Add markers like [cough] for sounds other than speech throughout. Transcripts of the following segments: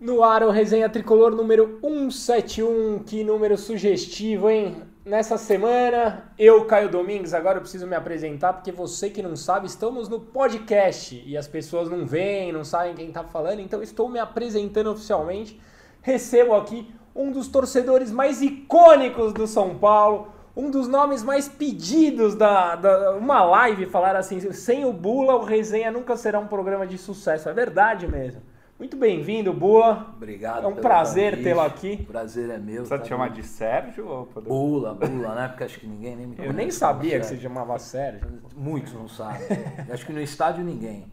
No ar, o Resenha Tricolor número 171, que número sugestivo, hein? Nessa semana, eu, Caio Domingues, agora eu preciso me apresentar, porque você que não sabe, estamos no podcast e as pessoas não veem, não sabem quem tá falando, então estou me apresentando oficialmente. Recebo aqui um dos torcedores mais icônicos do São Paulo, um dos nomes mais pedidos da, da uma live, falar assim, sem o Bula, o Resenha nunca será um programa de sucesso, é verdade mesmo. Muito bem-vindo, Bula. Obrigado. É um prazer tê-lo aqui. O prazer é meu. Precisa tá te chamar de Sérgio ou poder... Bula, Bula, né? Porque acho que ninguém nem me Eu conhece nem como sabia que você chamava Sérgio. Muitos não sabem. Eu acho que no estádio ninguém.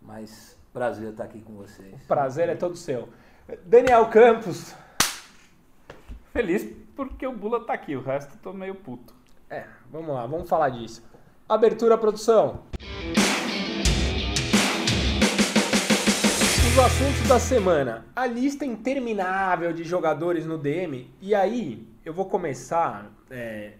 Mas prazer estar aqui com vocês. Prazer é todo seu. Daniel Campos. Feliz porque o Bula tá aqui, o resto eu tô meio puto. É, vamos lá, vamos falar disso. Abertura produção. Os assuntos da semana. A lista interminável de jogadores no DM. E aí, eu vou começar. É...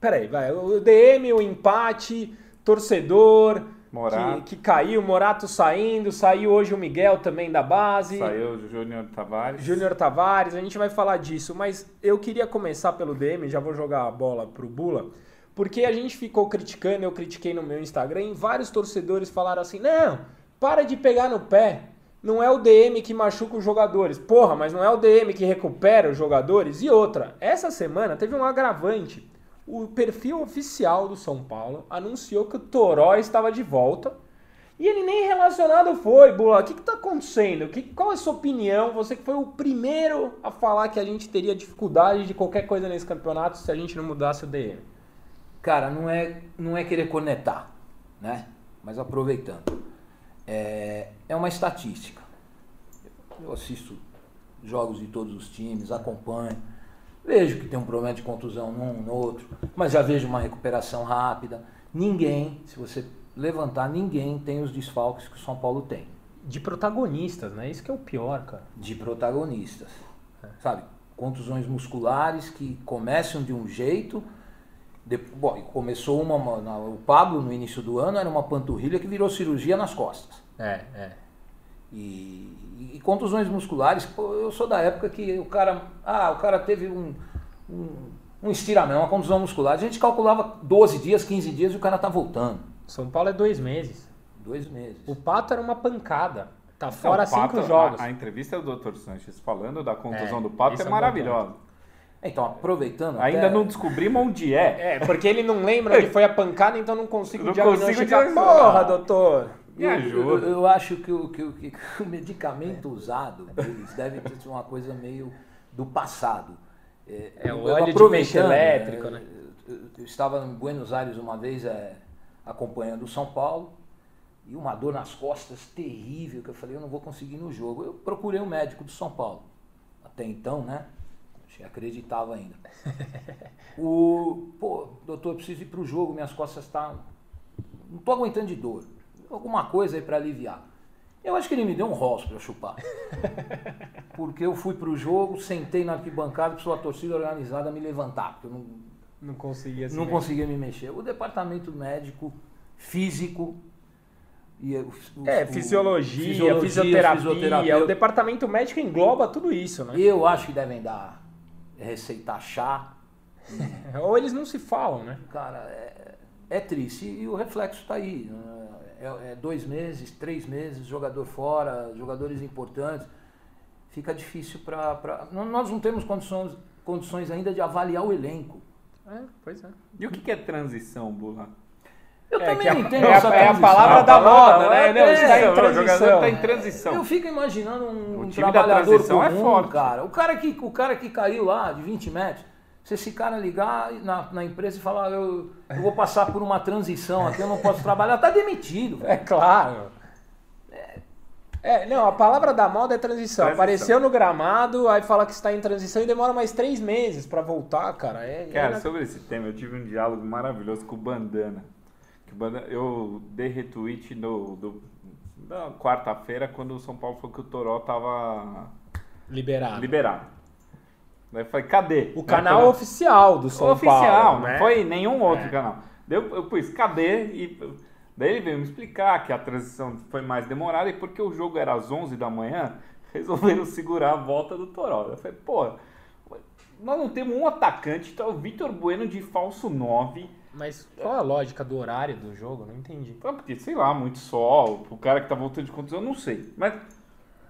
Peraí, vai. O DM, o empate, torcedor. Morato. Que, que caiu, Morato saindo. Saiu hoje o Miguel também da base. Saiu o Júnior Tavares. Júnior Tavares, a gente vai falar disso, mas eu queria começar pelo DM, já vou jogar a bola pro Bula, porque a gente ficou criticando, eu critiquei no meu Instagram, e vários torcedores falaram assim: não, para de pegar no pé. Não é o DM que machuca os jogadores. Porra, mas não é o DM que recupera os jogadores? E outra, essa semana teve um agravante. O perfil oficial do São Paulo anunciou que o Toró estava de volta e ele nem relacionado foi, Bula. O que está acontecendo? Que, qual é a sua opinião? Você que foi o primeiro a falar que a gente teria dificuldade de qualquer coisa nesse campeonato se a gente não mudasse o DM. Cara, não é, não é querer conectar, né? Mas aproveitando. É, é uma estatística. Eu assisto jogos de todos os times, acompanho. Vejo que tem um problema de contusão num, no outro, mas já vejo uma recuperação rápida. Ninguém, se você levantar, ninguém tem os desfalques que o São Paulo tem. De protagonistas, né? Isso que é o pior, cara. de protagonistas. Sabe? Contusões musculares que começam de um jeito. De- bom, começou uma. uma- o Pablo, no início do ano, era uma panturrilha que virou cirurgia nas costas. É, é. E, e contusões musculares, pô, eu sou da época que o cara. Ah, o cara teve um, um, um estiramento, uma contusão muscular. A gente calculava 12 dias, 15 dias e o cara tá voltando. São Paulo é dois meses. Dois meses. O Pato era uma pancada. Tá Não, fora Pato, cinco jogos. A, a entrevista do Dr. Sanches falando da contusão É, do Pato é é maravilhosa. Então, aproveitando. Ainda até- não descobrimos onde é. É, porque ele não lembra onde foi a pancada, então não consigo Não diagnosticar. consigo diagnosticar. Porra, doutor. Me Eu- ajuda. Eu, eu acho que o, que, o- que [laughs] o medicamento usado deles deve ter sido uma coisa meio do passado. É, o eu óleo de peixe elétrico, é, né? Eu, eu estava em Buenos Aires uma vez é, acompanhando o São Paulo e uma dor nas costas terrível que eu falei, eu não vou conseguir ir no jogo. Eu procurei um médico do São Paulo. Até então, né? Acreditava ainda. [laughs] O, pô, doutor, eu preciso ir pro jogo, minhas costas estão. Não tô aguentando de dor. Alguma coisa aí para aliviar. Eu acho que ele me deu um rosto para eu chupar. [laughs] Porque eu fui pro jogo, sentei na arquibancada, precisou a torcida organizada me levantar, porque eu não, Não conseguia se não conseguia me mexer. O departamento médico, físico. E o- o- É, o- fisiologia, fisiologia, fisioterapia, fisioterapia. o departamento médico engloba tudo isso, né? Eu acho que devem dar receitar chá. Ou eles não se falam, né? Cara, é, é triste. E o reflexo está aí. né? É, é dois meses, três meses, jogador fora, jogadores importantes. Fica difícil para. Nós não temos condições, condições ainda de avaliar o elenco. É, pois é. E o que que é transição, Bula? Eu É, também que a- não entendo é a- essa é a palavra da moda, né? Não, É, está em o jogador transição. tá em transição. Eu fico imaginando um, O um trabalhador é comum, forte. cara. O cara, que, o cara que caiu lá de 20 metros, se esse cara ligar na, na empresa e falar, eu, eu vou passar por uma transição aqui, eu não posso trabalhar, tá demitido. velho. [laughs] É claro. É, não, a palavra da moda é transição. Transição. Apareceu no gramado, aí fala que está em transição e demora mais três meses pra voltar, cara. É, Cara, é- sobre esse tema, eu tive um diálogo maravilhoso com o Bandana. Eu dei retweet no, do, na quarta-feira, quando o São Paulo falou que o Toró tava liberado. liberado. Daí eu falei, cadê? O canal eu- oficial do São oficial, Paulo. não né? foi nenhum outro É. canal. Daí eu, eu pus, cadê? E daí ele veio me explicar que a transição foi mais demorada e porque o jogo era às 11 da manhã, [laughs] resolveram segurar a volta do Toró. Eu falei, pô, nós não temos um atacante, então o Vitor Bueno de falso 9. Mas qual a lógica do horário do jogo? Não entendi. Então, porque, sei lá, muito sol, o cara que tá voltando de contusão, eu não sei. Mas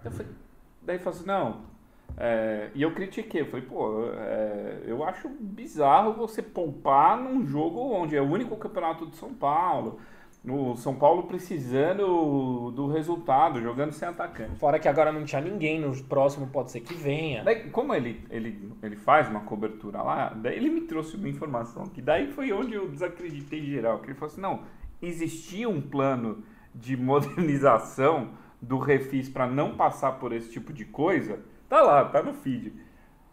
eu falei, daí falou assim, não. É, e eu critiquei, eu falei, pô, é, eu acho bizarro você poupar num jogo onde é o único campeonato de São Paulo no São Paulo precisando do resultado, jogando sem atacante. Fora que agora não tinha ninguém, no próximo pode ser que venha. Daí, como ele, ele, ele faz uma cobertura lá, daí ele me trouxe uma informação, que daí foi onde eu desacreditei geral, que ele falou assim, não, existia um plano de modernização do Refis para não passar por esse tipo de coisa, tá lá, tá no feed.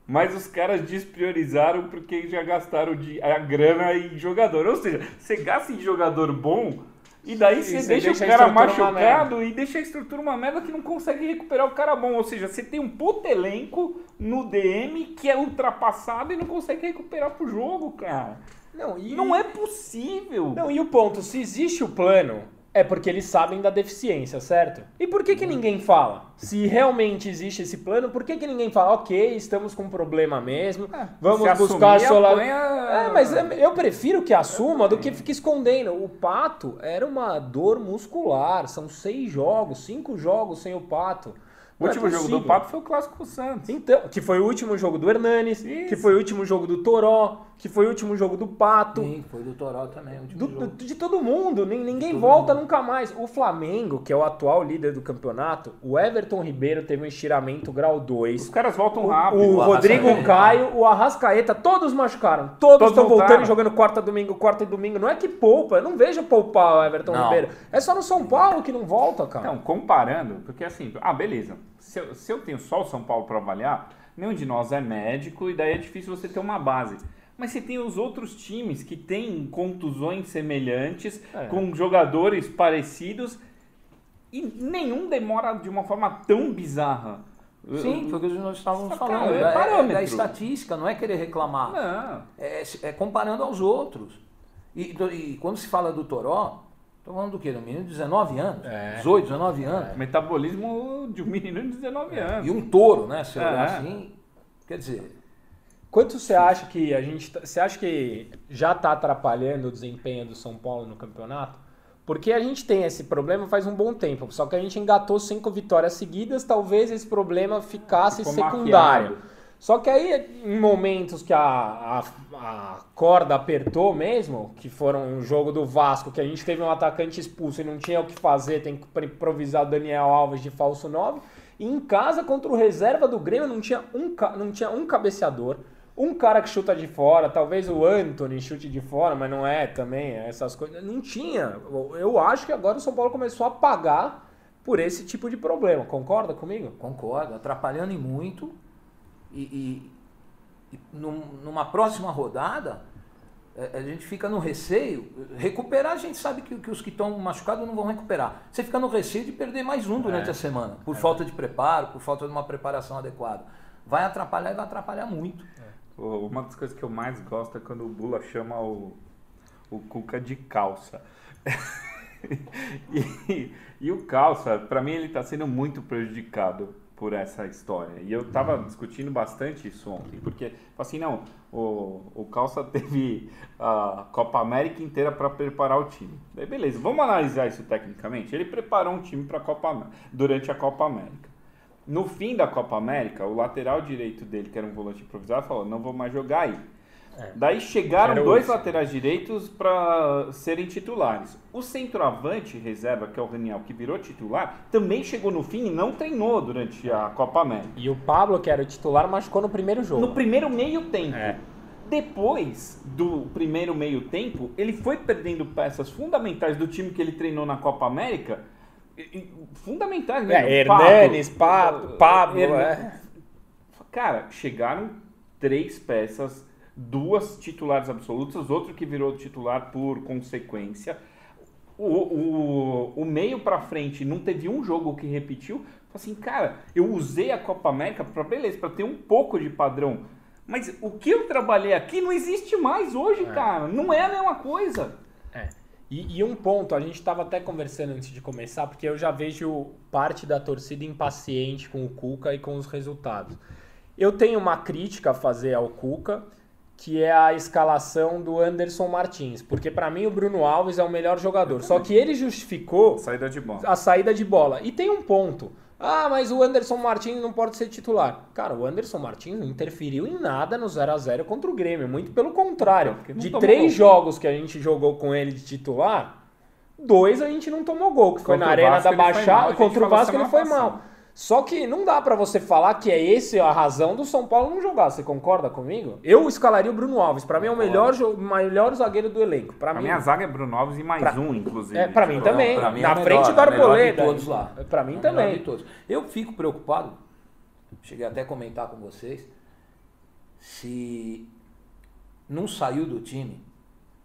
Mas os caras despriorizaram porque já gastaram a grana em jogador. Ou seja, você gasta em jogador bom, e daí você, deixa, deixa, o cara machucado e deixa a estrutura uma merda que não consegue recuperar o cara bom. Ou seja, você tem um puto elenco no DM que é ultrapassado e não consegue recuperar pro jogo, cara. Não, e... não é possível. Não, e o ponto, se existe o plano, é porque eles sabem da deficiência, certo? E por que, que ninguém fala? Se realmente existe esse plano, por que, que ninguém fala, ok, estamos com um problema mesmo, é, vamos buscar a solução. É, mas eu prefiro que assuma do que fique escondendo. O Pato era uma dor muscular, são seis jogos, cinco jogos sem o Pato. O último é jogo do Pato foi o Clássico Santos. Então, que foi o último jogo do Hernanes, Isso. que foi o último jogo do Toró, que foi o último jogo do Pato. Sim, foi do Toró também. Do, do, de todo mundo, ninguém todo volta mundo. nunca mais. O Flamengo, que é o atual líder do campeonato, o Everton Ribeiro teve um estiramento grau 2. Os caras voltam rápido. O, o Rodrigo Caio, o Arrascaeta, todos machucaram. Todos, estão voltando e jogando quarta domingo, quarta e domingo. Não é que poupa, eu não vejo poupar o Everton não. Ribeiro. É só no São Paulo que não volta, cara. Não, comparando, porque assim, ah, beleza. Se eu, se eu tenho só o São Paulo para avaliar, nenhum de nós é médico e daí é difícil você ter uma base. Mas você tem os outros times que têm contusões semelhantes, é. com jogadores parecidos, e nenhum demora de uma forma tão bizarra. Sim, foi o que nós estávamos falando. é, é, é, estatística, não é querer reclamar. Não. É, é comparando aos outros. E, e, quando se fala do Toró, estou falando do quê? Do menino de 19 anos? É. 18, 19 anos. É. Metabolismo de um menino de 19 anos. E um touro, né? Se olhar assim. Quer dizer, Quanto você acha que a gente. Tá, você acha que já está atrapalhando o desempenho do São Paulo no campeonato? Porque a gente tem esse problema faz um bom tempo. Só que a gente engatou cinco vitórias seguidas, talvez esse problema ficasse Ficou secundário. Maquiado. Só que aí, em momentos que a, a, a, corda apertou mesmo, que foram o jogo do Vasco, que a gente teve um atacante expulso e não tinha o que fazer, tem que improvisar o Daniel Alves de falso 9. E em casa, contra o reserva do Grêmio, não tinha um, não tinha um cabeceador um cara que chuta de fora, talvez o Anthony chute de fora, mas não é também, essas coisas. Não tinha. Eu acho que agora o São Paulo começou a pagar por esse tipo de problema. Concorda comigo? Concordo, atrapalhando em muito. E, e, e numa próxima rodada, é, a gente fica no receio. Recuperar, a gente sabe que, que os que estão machucados não vão recuperar. Você fica no receio de perder mais um durante é, a semana, por é. falta de preparo, por falta de uma preparação adequada. Vai atrapalhar e vai atrapalhar muito. Uma das coisas que eu mais gosto é quando o Bula chama o, o Cuca de calça. [laughs] e, e, o calça, para mim, ele está sendo muito prejudicado por essa história. E eu estava discutindo bastante isso ontem, porque assim, não, o, o calça [laughs] teve a Copa América inteira para preparar o time. Daí, beleza, vamos analisar isso tecnicamente. Ele preparou um time para Copa durante a Copa América. No fim da Copa América, o lateral direito dele, que era um volante improvisado, falou: não vou mais jogar aí. É. Daí chegaram era dois laterais direitos para serem titulares. O centroavante reserva, que é o Raniel, que virou titular, também chegou no fim e não treinou durante a Copa América. E o Pablo, que era o titular, machucou no primeiro jogo. No primeiro meio tempo. É. Depois do primeiro meio tempo, ele foi perdendo peças fundamentais do time que ele treinou na Copa América fundamentais mesmo. É, Hernanes, Pablo, Pablo, é. Cara, chegaram três peças, duas titulares absolutas, outro que virou titular por consequência. O, o, o meio para frente não teve um jogo que repetiu. Assim, cara, eu usei a Copa América para beleza, para ter um pouco de padrão. Mas o que eu trabalhei aqui não existe mais hoje, é. cara. Não é a mesma coisa. E, e um ponto, a gente estava até conversando antes de começar, porque eu já vejo parte da torcida impaciente com o Cuca e com os resultados. Eu tenho uma crítica a fazer ao Cuca, que é a escalação do Anderson Martins, porque para mim o Bruno Alves é o melhor jogador. Só que ele justificou Saída a saída de bola. E tem um ponto. Ah, mas o Anderson Martins não pode ser titular. Cara, o Anderson Martins não interferiu em nada no 0 a 0 contra o Grêmio. Muito pelo contrário. Não De três gol. jogos que a gente jogou com ele de titular, dois a gente não tomou gol, que foi Contra na Arena Vasco da Baixada. Contra o Vasco ele foi mal. Só que não dá pra você falar que é esse a razão do São Paulo não jogar. Você concorda comigo? Eu escalaria o Bruno Alves. Pra mim é o melhor, melhor zagueiro do elenco. Pra A mim, minha zaga é Bruno Alves e mais Pra- um, inclusive. É, pra mim Tipo, também. Pra mim é Na a melhor, frente do Arboleda. todos lá. Pra mim melhor também. todos. Eu fico preocupado, cheguei até a comentar com vocês, se não saiu do time,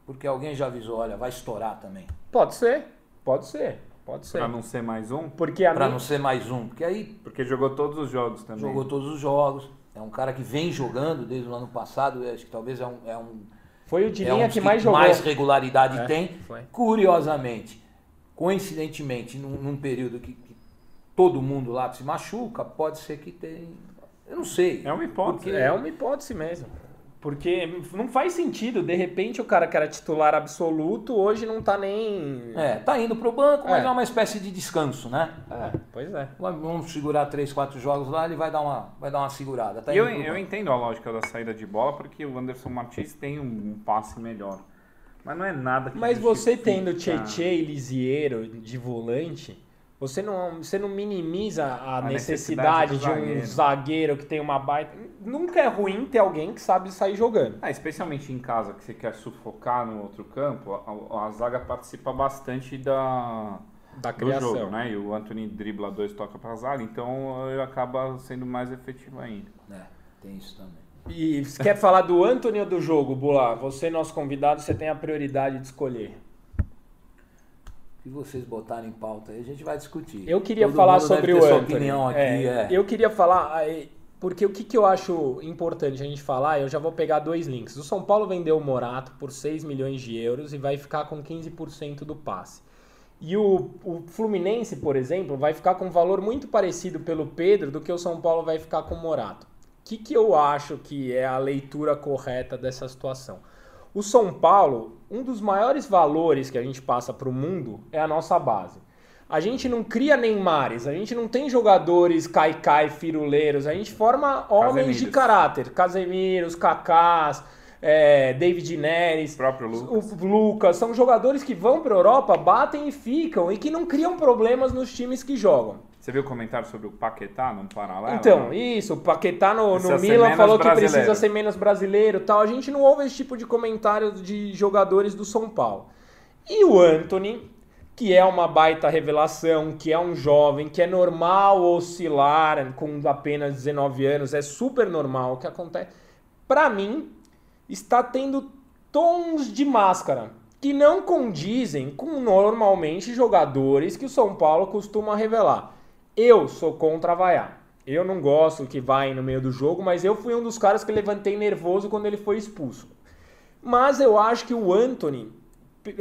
porque alguém já avisou, olha, vai estourar também. Pode ser, pode ser, pode ser. Pra não ser mais um, Porque a Pra mim, não ser mais um, porque aí porque jogou todos os jogos também. jogou todos os jogos, é um cara que vem jogando desde o ano passado, acho que talvez é um, é um foi o de é um linha que mais jogou. mais regularidade É, tem. foi. Curiosamente, coincidentemente, num, num período que, que todo mundo lá se machuca, pode ser que tenha. Eu não sei. É uma hipótese. Porque- É uma hipótese mesmo. Porque não faz sentido, de repente o cara que era titular absoluto hoje não tá nem. É, tá indo pro banco, mas É. é uma espécie de descanso, né? É, pois é. Vamos segurar três, quatro jogos lá, ele vai dar uma, vai dar uma segurada. Tá eu, eu entendo a lógica da saída de bola, porque o Anderson Martins tem um, passe melhor. Mas não é nada que Mas você tendo Tietê e Lisieiro de volante, você não, você não minimiza a, A necessidade, necessidade de um zagueiro. zagueiro que tem uma baita. Nunca é ruim ter alguém que sabe sair jogando. Ah, especialmente em casa, que você quer sufocar no outro campo, a, a zaga participa bastante da, Da do criação. jogo, né? E o Anthony dribla dois, toca pra zaga, então ele acaba sendo mais efetivo ainda. É, tem isso também. E você quer falar do Anthony ou do jogo, Bula? Você, nosso convidado, você tem a prioridade de escolher. Vocês botarem em pauta aí, a gente vai discutir. Eu queria Todo falar sobre o Anthony. opinião aqui, É, é. Eu queria falar, aí, porque o que, que eu acho importante a gente falar, eu já vou pegar dois links. O São Paulo vendeu o Morato por 6 milhões de euros e vai ficar com 15% do passe. E o, o Fluminense, por exemplo, vai ficar com um valor muito parecido pelo Pedro do que o São Paulo vai ficar com o Morato. O que, que eu acho que é a leitura correta dessa situação? O São Paulo, um dos maiores valores que a gente passa para o mundo é a nossa base. A gente não cria Neymares, a gente não tem jogadores caicai, firuleiros, a gente forma homens de Casemiros. caráter. Casemiros, Kakás, é, David Neres, O próprio Lucas. o Lucas, são jogadores que vão para Europa, batem e ficam e que não criam problemas nos times que jogam. Você viu o comentário sobre o Paquetá num paralelo? Então, isso, o Paquetá no, no ser Milan falou que brasileiro. precisa ser menos brasileiro tal. A gente não ouve esse tipo de comentário de jogadores do São Paulo. E o Anthony, que é uma baita revelação, que é um jovem, que é normal oscilar com apenas 19 anos, é super normal o que acontece. Pra mim, está tendo tons de máscara que não condizem com normalmente jogadores que o São Paulo costuma revelar. Eu sou contra vaiar. Eu não gosto que vai no meio do jogo, mas eu fui um dos caras que levantei nervoso quando ele foi expulso. Mas eu acho que o Anthony,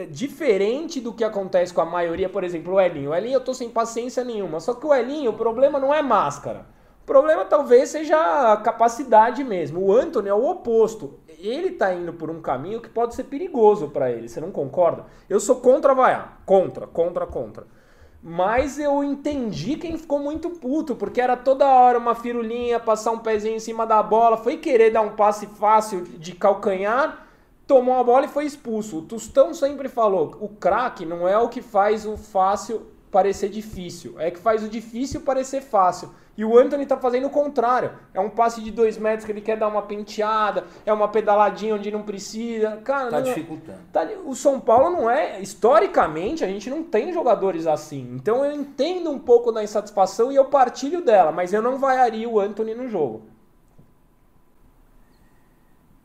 diferente do que acontece com a maioria, por exemplo, o Elinho. O Elinho eu tô sem paciência nenhuma. Só que o Elinho, o problema não é máscara. O problema talvez seja a capacidade mesmo. O Anthony é o oposto. Ele tá indo por um caminho que pode ser perigoso para ele. Você não concorda? Eu sou contra vaiar. Contra, contra, contra. Mas eu entendi quem ficou muito puto, porque era toda hora uma firulinha, passar um pezinho em cima da bola, foi querer dar um passe fácil de calcanhar, tomou a bola e foi expulso. O Tostão sempre falou, o craque não é o que faz o fácil parecer difícil, é que faz o difícil parecer fácil. E o Anthony tá fazendo o contrário. É um passe de dois metros que ele quer dar uma penteada, é uma pedaladinha onde não precisa. Cara, Tá não é- dificultando. Tá, o São Paulo não é. Historicamente, a gente não tem jogadores assim. Então eu entendo um pouco da insatisfação e eu partilho dela, mas eu não vaiaria o Anthony no jogo.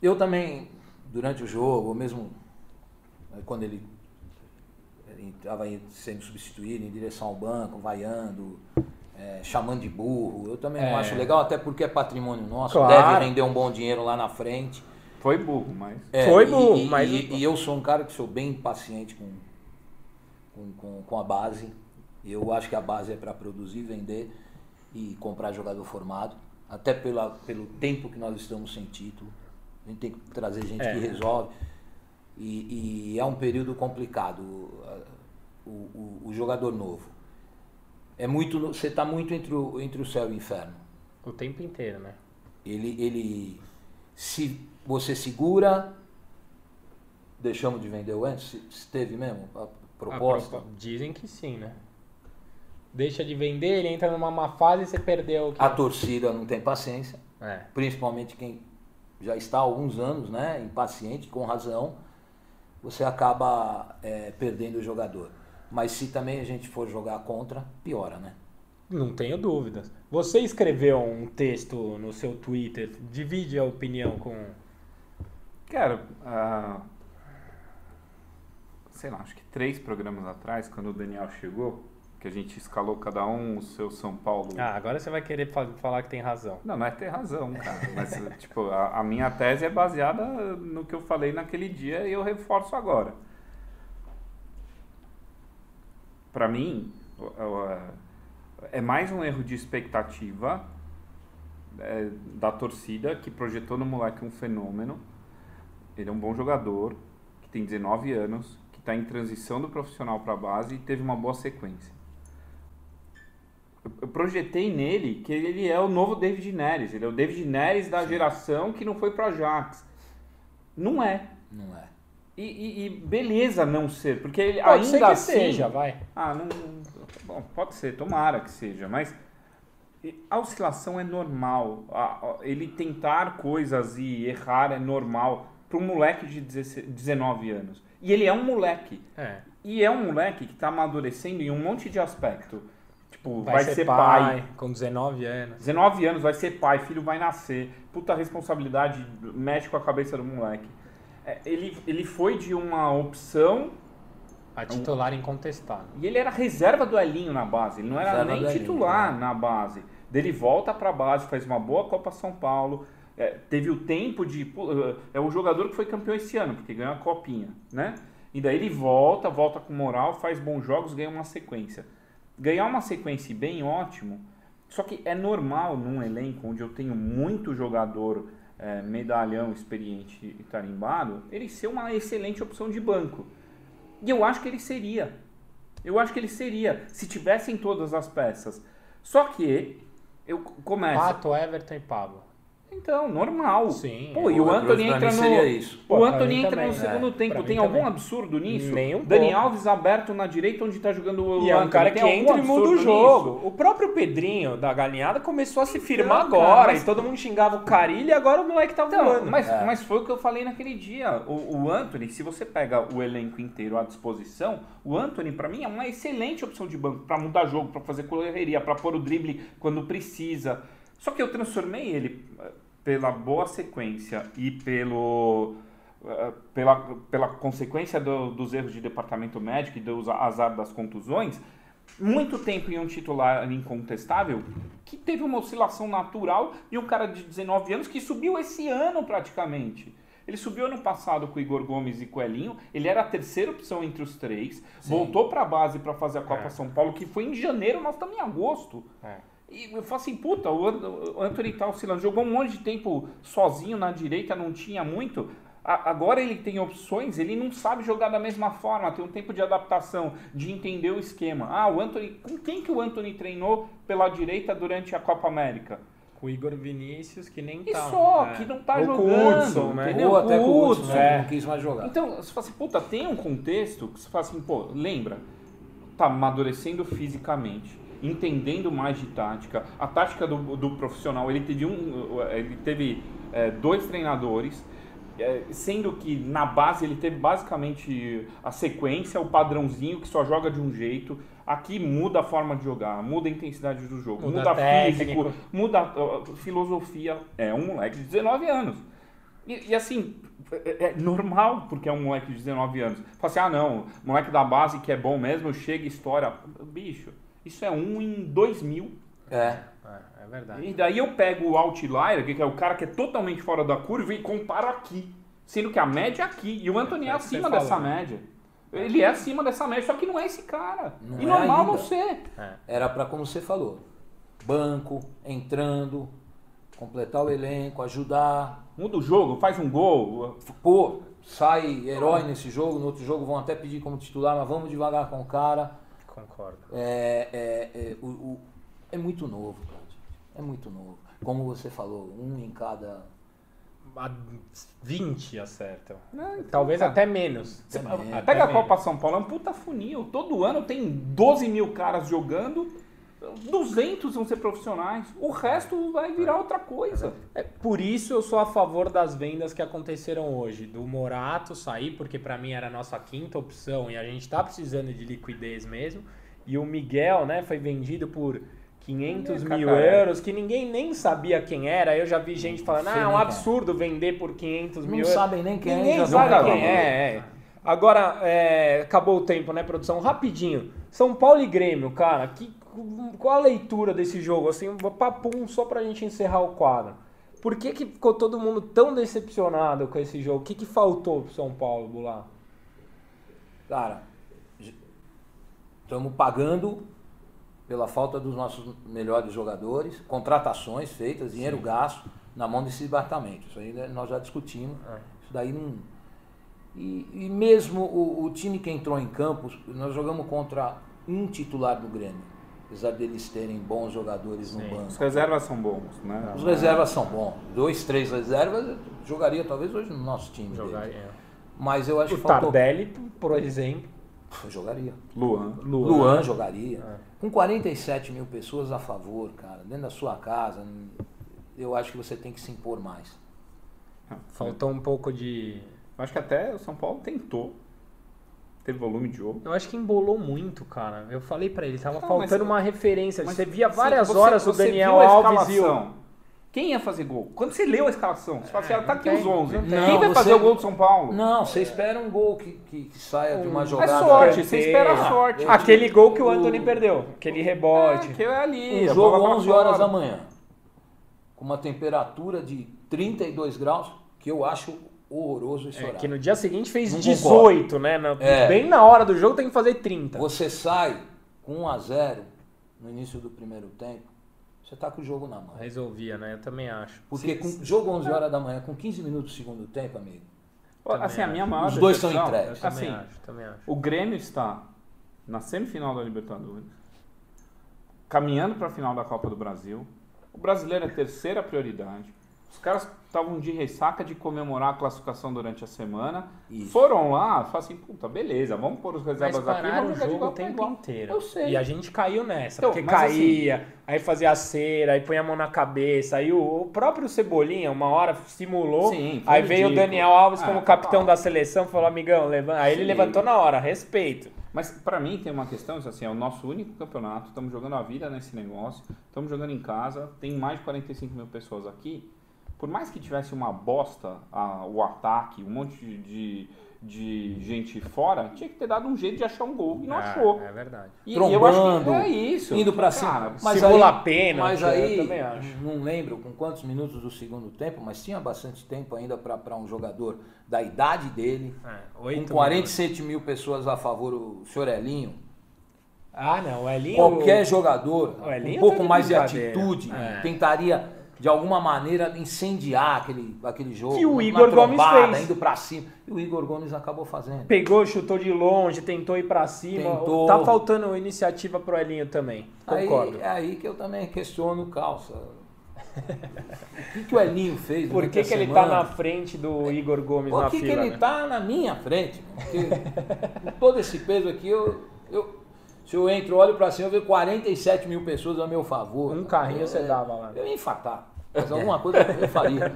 Eu também, durante o jogo, ou mesmo eh, quando ele estava sendo substituído em direção ao banco, vaiando, eh, chamando de burro, eu também É. não acho legal, até porque é patrimônio nosso, Claro. deve render um bom dinheiro lá na frente. Foi burro, mas. É, Foi burro, e, mas- E, e eu sou um cara que sou bem impaciente com, com, com, com a base. Eu acho que a base é para produzir, vender e comprar jogador formado. Até pela, pelo tempo que nós estamos sem título. A gente tem que trazer gente É. que resolve. E, e é um período complicado. O, o, o jogador novo. É muito, você está muito entre o, entre o céu e o inferno. O tempo inteiro, né? Ele, ele se você segura, deixamos de vender o antes, se, se teve mesmo a A proposta. propo- Dizem que sim, né? Deixa de vender, ele entra numa má fase e você perdeu o que. A torcida não tem paciência, É. principalmente quem já está há alguns anos, né, impaciente, com razão, você acaba é, perdendo o jogador. Mas se também a gente for jogar contra, piora, né? Não tenho dúvidas. Você escreveu um texto no seu Twitter, divide a opinião com. Cara, ah, sei lá, acho que três programas atrás, quando o Daniel chegou, que a gente escalou cada um o seu São Paulo. Ah, agora você vai querer fa- falar que tem razão. Não, não é ter razão, cara. Mas, [laughs] tipo, a, a minha tese é baseada no que eu falei naquele dia e eu reforço agora. Pra mim, é mais um erro de expectativa é, da torcida que projetou no moleque um fenômeno. Ele é um bom jogador, que tem 19 anos, que está em transição do profissional para a base e teve uma boa sequência. Eu- projetei nele que ele é o novo David Neres. Ele é o David Neres da geração que não foi para Ajax. Não é. Não é. E, e- e beleza não ser, porque ele Pode ainda ser que assim... seja, vai. Ah, não. Bom, pode ser, tomara que seja, mas a oscilação é normal. Ele tentar coisas e errar é normal para um moleque de 16 19 anos. E ele é um moleque. É. E é um moleque que está amadurecendo em um monte de aspecto. Tipo, Vai, vai, ser, ser, pai, pai. com 19 anos. 19 anos, vai ser pai, filho vai nascer. Puta responsabilidade, mexe com a cabeça do moleque. É, ele, ele foi de uma opção A titular incontestável. E ele era reserva do Elinho na base, ele não era Reserva nem Elinho, titular né? na base. Dele volta pra base, faz uma boa Copa São Paulo, é, teve o tempo de. pô, É o jogador que foi campeão esse ano, porque ganhou a copinha, né? E daí ele volta, volta com moral, faz bons jogos, ganha uma sequência. Ganhar uma sequência bem ótimo, só que é normal num elenco onde eu tenho muito jogador é, medalhão, experiente e tarimbado, ele ser uma excelente opção de banco. E eu acho que ele seria. Eu acho que ele seria, se tivessem todas as peças. Só que eu começo. Pato, Everton e Pablo. Então, normal. Sim, Pô, é. e o Pô, Anthony entra no. seria isso. O Pô, pra Anthony entra também, no segundo é. tempo. Pra Tem algum também. absurdo nisso? Nem um Dani. Alves aberto na direita onde tá jogando o E é um cara que entra e muda o jogo. nisso? O próprio Pedrinho da galinhada começou a se firmar Então, agora. cara, mas- E todo mundo xingava o Carilho e agora o moleque tá Então, voando. mas, É. mas foi o que eu falei naquele dia. O, o Anthony, se você pega o elenco inteiro à disposição, o Anthony, pra mim, é uma excelente opção de banco pra mudar jogo, pra fazer correria, pra pôr o drible quando precisa. Só que eu transformei ele eh, pela boa sequência e pelo eh, pela, pela consequência do- dos erros de departamento médico e do azar das contusões, muito tempo em um titular incontestável que teve uma oscilação natural e um cara de 19 anos que subiu esse ano praticamente. Ele subiu ano passado com o Igor Gomes e com o Elinho, ele era a terceira opção entre os três, voltou para a base para fazer a Copa É. São Paulo, que foi em janeiro, nós estamos em agosto. É. E eu falo assim, puta, o An- o Anthony tá oscilando. Jogou um monte de tempo sozinho na direita, não tinha muito. Agora ele tem opções, ele não sabe jogar da mesma forma, tem um tempo de adaptação, de entender o esquema. Ah, o Anthony. Com quem que o Anthony treinou pela direita durante a Copa América? Com o Igor Vinícius, que nem E tá. só, é. que não tá Ou com o jogando, Hudson, né? entendeu? Ou até com o Hudson, Hudson, né, é. que não quis mais jogar. Então, você fala assim, puta, tem um contexto que você fala assim, pô, lembra, tá amadurecendo fisicamente, entendendo mais de tática, a tática do, do profissional, ele teve um, ele teve é, dois treinadores, é, sendo que na base ele teve basicamente a sequência, o padrãozinho que só joga de um jeito. Aqui muda a forma de jogar, muda a intensidade do jogo, Muda muda, técnico. físico, muda a filosofia. É um moleque de 19 anos. E, e assim, é, é normal, porque é um moleque de 19 anos. Fala assim, ah não, moleque da base que é bom mesmo, chega e estoura. Bicho, isso é um em dois mil. É. É, é verdade. E daí eu pego o outlier, que é o cara que é totalmente fora da curva, e comparo aqui. Sendo que a média é aqui. E o Anthony é, É você acima falou, dessa né? média. Ele é acima dessa média, só que não é esse cara. Não e é normal ainda. não ser. É. Era para, como você falou, banco, entrando, completar o elenco, ajudar. Muda o jogo, faz um gol. Pô, sai herói nesse jogo, no outro jogo vão até pedir como titular, mas vamos devagar com o cara. Concordo. É, é, é, o- o- é muito novo, cara. É muito novo. Como você falou, um em cada. A 20 acertam. Não, então, Talvez cara, até menos. Até menos. Até Pega a menos. Copa São Paulo, é um puta funil. Todo ano tem 12 mil caras jogando, 200 vão ser profissionais. O resto vai virar outra coisa. É, por isso eu sou a favor das vendas que aconteceram hoje. Do Morato sair, porque pra mim era a nossa quinta opção e a gente tá precisando de liquidez mesmo. E o Miguel, né, foi vendido por 500 É, mil cacaré. euros, que ninguém nem sabia quem era. Eu já vi gente falando, ah, é um é." absurdo vender por 500 Não mil euros. sabem nem quem é, Ninguém sabe quem é, é. Agora, é, acabou o tempo, né, produção? Rapidinho. São Paulo e Grêmio, cara. Que, qual a leitura desse jogo? Assim, um papum só pra gente encerrar o quadro. Por que, que ficou todo mundo tão decepcionado com esse jogo? O que, que faltou pro São Paulo, Bular? Cara, estamos pagando pela falta dos nossos melhores jogadores, contratações feitas, dinheiro gasto na mão desse departamento. Isso aí né, nós já discutimos. É. Isso daí não. E, e mesmo o, o time que entrou em campo, nós jogamos contra um titular do Grêmio. Apesar deles terem bons jogadores no Sim. Os banco. reservas são bons, né? Os reservas são bons. Dois, três reservas, eu jogaria talvez hoje no nosso time. Jogar, deles. é. Mas eu acho O que faltou. Tardelli, por exemplo. Eu jogaria. Luan. Luan, jogaria. É. Com 47 mil pessoas a favor, cara, dentro da sua casa, eu acho que você tem que se impor mais. Faltou um pouco de. Eu acho que até o São Paulo tentou. Teve volume de jogo. Eu acho que embolou muito, cara. Eu falei pra ele, tava Não, faltando mas- uma referência. Mas, Você via sim, várias você- horas o você Daniel viu a Alves e o. Quem ia fazer gol? Quando você leu a escalação, você fala assim, ah, tá aqui É, os tem, 11. não. Quem vai Não, fazer você- o gol do São Paulo? Não, você espera um gol que, que, que saia de uma É É jogada. sorte, você espera a sorte. Aquele gol que o O- Anthony perdeu. Aquele rebote. É, que é ali. Um jogo bola pra 11 horas da manhã, com uma temperatura de 32 graus, que eu acho horroroso esse É, horário. que no dia seguinte fez Não 18, né? Na- É. Bem na hora do jogo tem que fazer 30. Você sai com 1 a 0 no início do primeiro tempo, você tá com o jogo na mão. Resolvia, né? Eu também acho. Porque com jogo 11 horas da manhã, com 15 minutos do segundo tempo, amigo, Assim, a minha maior Os dois são entregues. Eu também Assim, acho, também acho. o Grêmio está na semifinal da Libertadores, caminhando para a final da Copa do Brasil. O brasileiro é a terceira prioridade. Os caras estavam de ressaca de comemorar a classificação durante a semana. Isso. Foram lá, falaram assim, puta, beleza, vamos pôr os Mas reservas aqui, vamos o jogo o tempo inteiro. Eu sei. E a gente caiu nessa. Então, porque mas assim- caía, aí fazia a cera, aí põe a mão na cabeça. Aí o, o próprio Cebolinha, uma hora simulou. Sim, aí veio o. Daniel Alves Ah, como capitão da seleção falou, amigão, levanta. Aí ele Sim. levantou na hora, respeito. Mas pra mim tem uma questão, isso assim, é o nosso único campeonato, estamos jogando a vida nesse negócio, estamos jogando em casa, tem mais de 45 mil pessoas aqui. Por mais que tivesse uma bosta a- o ataque, um monte de, de gente fora, tinha que ter dado um jeito de achar um gol e não É, achou. É verdade. E, e eu acho que Trombando, é isso. indo pra cima. Cara, Mas simula aí- a pena, Mas eu aí, também acho. não lembro com quantos minutos do segundo tempo, mas tinha bastante tempo ainda para um jogador da idade dele, É, com oito 47 mil pessoas a favor, o senhor Elinho. Ah, não, o Elinho... Qualquer jogador o Elinho um pouco tá mais de atitude É. tentaria de alguma maneira incendiar aquele, aquele jogo. Que o Igor Gomes trombada, fez. indo para cima. E o Igor Gomes acabou fazendo. Pegou, chutou de longe, tentou ir pra cima. Tentou. Tá faltando iniciativa pro Elinho também. Concordo. Aí, é aí que eu também questiono o calça. O que, que o Elinho fez? Por que, que ele tá semana? na frente do Igor Gomes Por na que, que fila? ele né? tá na minha frente? Porque com todo esse peso aqui, eu, eu, se eu entro, olho pra cima, eu vejo 47 mil pessoas a meu favor. Um carrinho Eu- você dava lá. Eu ia infartar. Mas alguma coisa eu faria.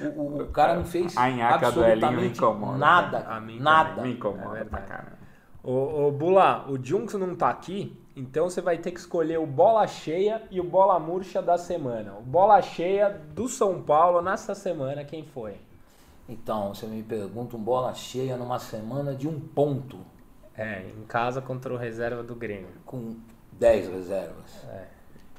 O, o- o cara não fez A nhaca do Elinho me absolutamente incomoda. nada. A mim nada. Me É incomoda verdade. pra caramba. Ô, ô Bula, o Junks não tá aqui, então você vai ter que escolher o bola cheia e o bola murcha da semana. O bola cheia do São Paulo nessa semana, quem foi? Então, você me pergunta um bola cheia numa semana de um ponto, É, em casa contra o reserva do Grêmio. com 10 reservas. É.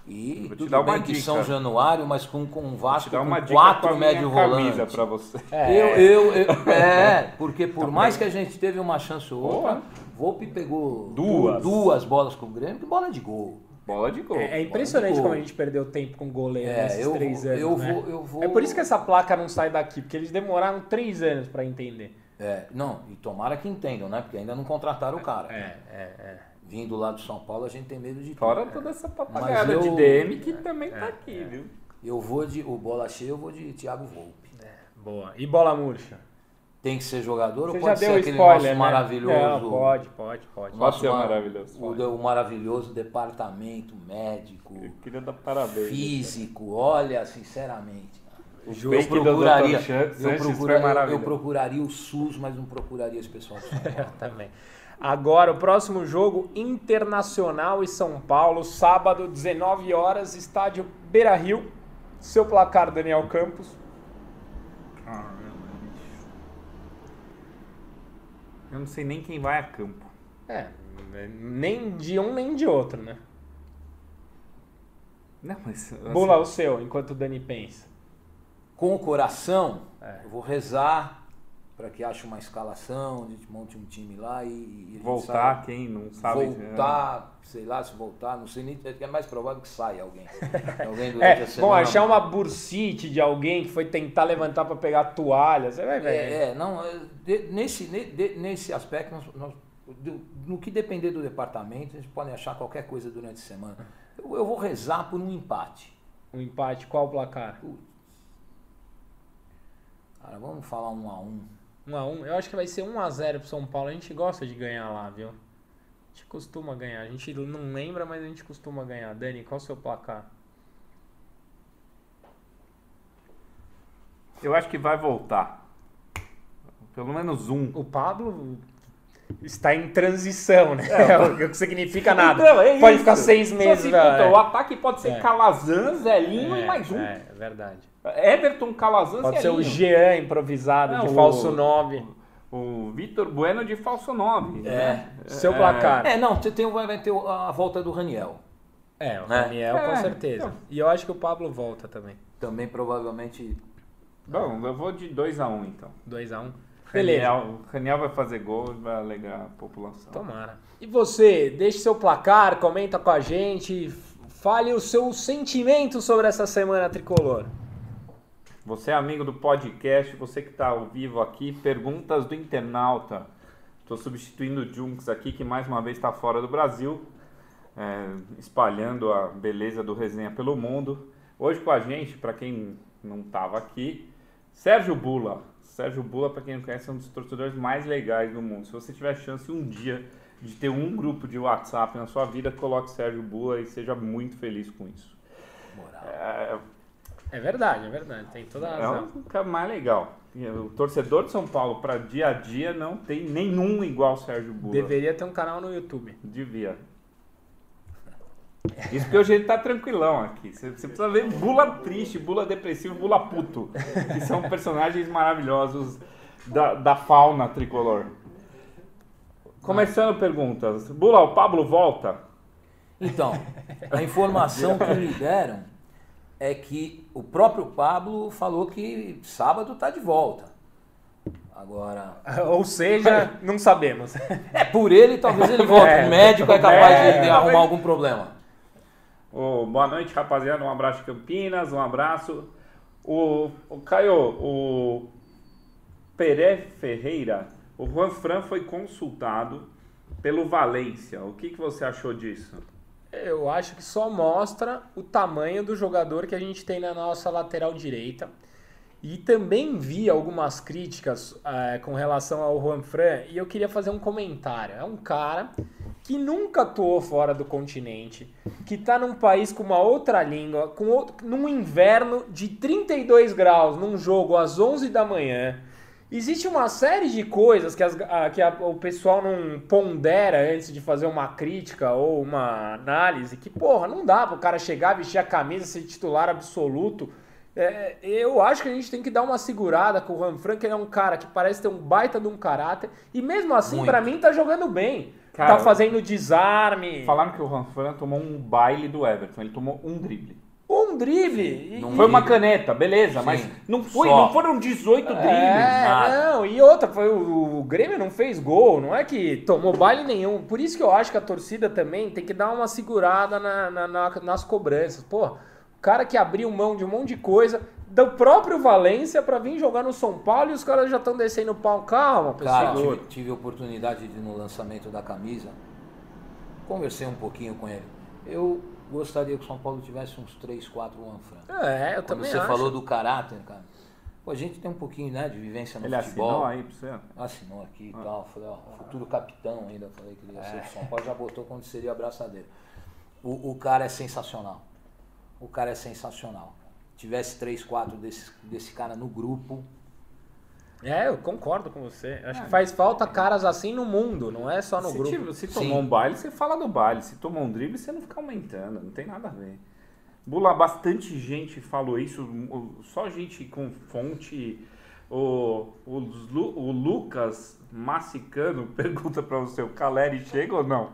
E tudo dar uma bem que dica. São Januário, mas com, com um Vasco com quatro médio volantes. pra você. É. Eu, eu, eu- [laughs] é, porque por mais que a gente teve uma chance ou outra, Volpe pegou Duas. duas bolas com o Grêmio, que bola de gol. Bola de gol. É, é impressionante como a gente perdeu tempo com goleiro É, nesses eu três vou- anos. eu né? vou- eu vou- É por isso que essa placa não sai daqui, porque eles demoraram três anos pra entender. É, não, e tomara que entendam, né? Porque ainda não contrataram o cara. É, é, é. Vindo lá do São Paulo, a gente tem medo de tudo. Fora toda essa papagaiada eu- de DM que também tá aqui, viu? Eu vou de. O bola cheia, eu vou de Thiago Volpe. Boa. E bola murcha? Tem que ser jogador Você ou já pode ser deu aquele spoiler, nosso né? maravilhoso. Não, pode, pode, pode. o Pode ser ma- maravilhoso, O, pode. o maravilhoso departamento médico, Eu queria dar parabéns. físico. Olha, sinceramente. O Eu procuraria, eu, foi procura- eu, eu maravilhoso. procuraria o SUS, mas não procuraria esse pessoal Eu Paulo. [laughs] também. Agora, o próximo jogo, Internacional e São Paulo, sábado, 19 horas, estádio Beira Rio. Seu placar, Daniel Campos. Eu não sei nem quem vai a campo. É, nem de um nem de outro, né? Não, mas. assim, Bula o seu, enquanto o Dani pensa. Com o coração, É. eu vou rezar para que ache uma escalação, a gente monte um time lá e, e voltar, saia- quem não sabe. voltar, sei lá se voltar, não sei nem, é mais provável que saia alguém. [laughs] alguém durante É, a semana. bom, achar uma bursite de alguém que foi tentar levantar pra pegar toalha, você vai ver. É, é, não, é, nesse, nesse aspecto, nós, nós- no que depender do departamento, a gente pode achar qualquer coisa durante a semana. Eu, eu vou rezar por um empate. Um empate, qual o placar? Cara, vamos falar um a um. 1 a 1 Eu acho que vai ser 1 a 0 pro São Paulo. A gente gosta de ganhar lá, viu? A gente costuma ganhar. A gente não lembra, mas a gente costuma ganhar. Dani, qual o seu placar? Eu acho que vai voltar. Pelo menos um. O Pablo está em transição, né? [laughs] o que significa nada. Então, é Pode isso. ficar seis meses, puta, O ataque pode ser É. Calazan, Zelinho é, e mais um. É, é verdade. Everton, Calazan, Pode ser o. Jean improvisado Não, de o- falso 9. O Vitor Bueno de falso 9. É. Seu placar. É, não, você tem, vai ter a volta do Raniel. É, o Né? Daniel com É, certeza. então. E eu acho que o Pablo volta também. Também provavelmente. Bom, eu vou de 2x1 então. 2x1. Beleza. Raniel, Raniel vai fazer gol e vai alegrar a população. Tomara. E você, deixe seu placar, comenta com a gente, fale o seu sentimento sobre essa semana tricolor. Você é amigo do podcast, você que está ao vivo aqui, perguntas do internauta. Estou substituindo o Junks aqui, que mais uma vez está fora do Brasil, é, espalhando a beleza do resenha pelo mundo. Hoje com a gente, para quem não estava aqui, Sérgio Bula. Sérgio Bula, para quem não conhece, é um dos torcedores mais legais do mundo. Se você tiver chance um dia de ter um grupo de WhatsApp na sua vida, coloque Sérgio Bula e seja muito feliz com isso. Moral. É, É verdade, é verdade, tem toda a é razão. o cara mais legal. O torcedor de São Paulo para dia a dia não tem nenhum igual o Sérgio Bula. Deveria ter um canal no YouTube. Devia. Isso porque hoje ele tá tranquilão aqui. Você você precisa ver Bula triste, Bula depressivo, Bula puto. Que são personagens maravilhosos da, da fauna tricolor. Começando perguntas. Bula, o Pablo volta? Então, a informação que me deram é que o próprio Pablo falou que sábado está de volta. Agora, [laughs] Ou seja, não sabemos. é por ele, talvez ele volte. [laughs] É, o médico é capaz de- é, de, arrumar algum problema. Ô, boa noite, rapaziada. Um abraço de Campinas, um abraço. O, o Caio, o Peré Ferreira, o Juan Fran foi consultado pelo Valência. O que, que você achou disso? Eu acho que só mostra o tamanho do jogador que a gente tem na nossa lateral direita. E também vi algumas críticas eh, com relação ao Juan Fran e eu queria fazer um comentário. É um cara que nunca atuou fora do continente, que está num país com uma outra língua, com outro, num inverno de 32 graus, num jogo às 11 da manhã. Existe uma série de coisas que, as- a- que a- o pessoal não pondera antes de fazer uma crítica ou uma análise, que, porra, não dá pro cara chegar, vestir a camisa, ser titular absoluto. É, eu acho que a gente tem que dar uma segurada com o Juan Frank, ele é um cara que parece ter um baita de um caráter, e mesmo assim, pra mim, tá jogando bem. Cara, tá fazendo desarme. Falaram que o Ranfran tomou um baile do Everton, ele tomou um drible. Um drible. Não Foi uma caneta, beleza, Sim, mas não, foi, só. não foram 18 dribles. É, nada. não, e outra, foi o, o Grêmio não fez gol, não é que tomou baile nenhum. Por isso que eu acho que a torcida também tem que dar uma segurada na- na- na- nas cobranças. Pô, o cara que abriu mão de um monte de coisa, do próprio Valência pra vir jogar no São Paulo e os caras já estão descendo o pau. Calma, Cara, pessoal. tive, tive a oportunidade de ir no lançamento da camisa. Conversei um pouquinho com ele. Eu gostaria que o São Paulo tivesse uns 3, 4 Lanfran. É, eu Quando também você acho. falou do caráter, cara. Pô, a gente tem um pouquinho né, de vivência no Ele futebol. assinou aí pra você? Assinou aqui e tal. Falei, ó, futuro capitão ainda. Falei que ele ia ser do São Paulo, já botou quando seria abraçadeiro. O, o cara é sensacional. O cara é sensacional. Tivesse três, quatro desse, desse cara no grupo. É, eu concordo com você. Acho que faz falta caras assim no mundo, não é só no se, grupo. tiver- se Sim. tomou um baile, você fala do baile. Se tomou um drible, você não fica aumentando. Não tem nada a ver. Bula, bastante gente falou isso. Só gente com fonte. O, o, o Lucas Massicano [laughs] pergunta pra você: o Caleri chega ou não?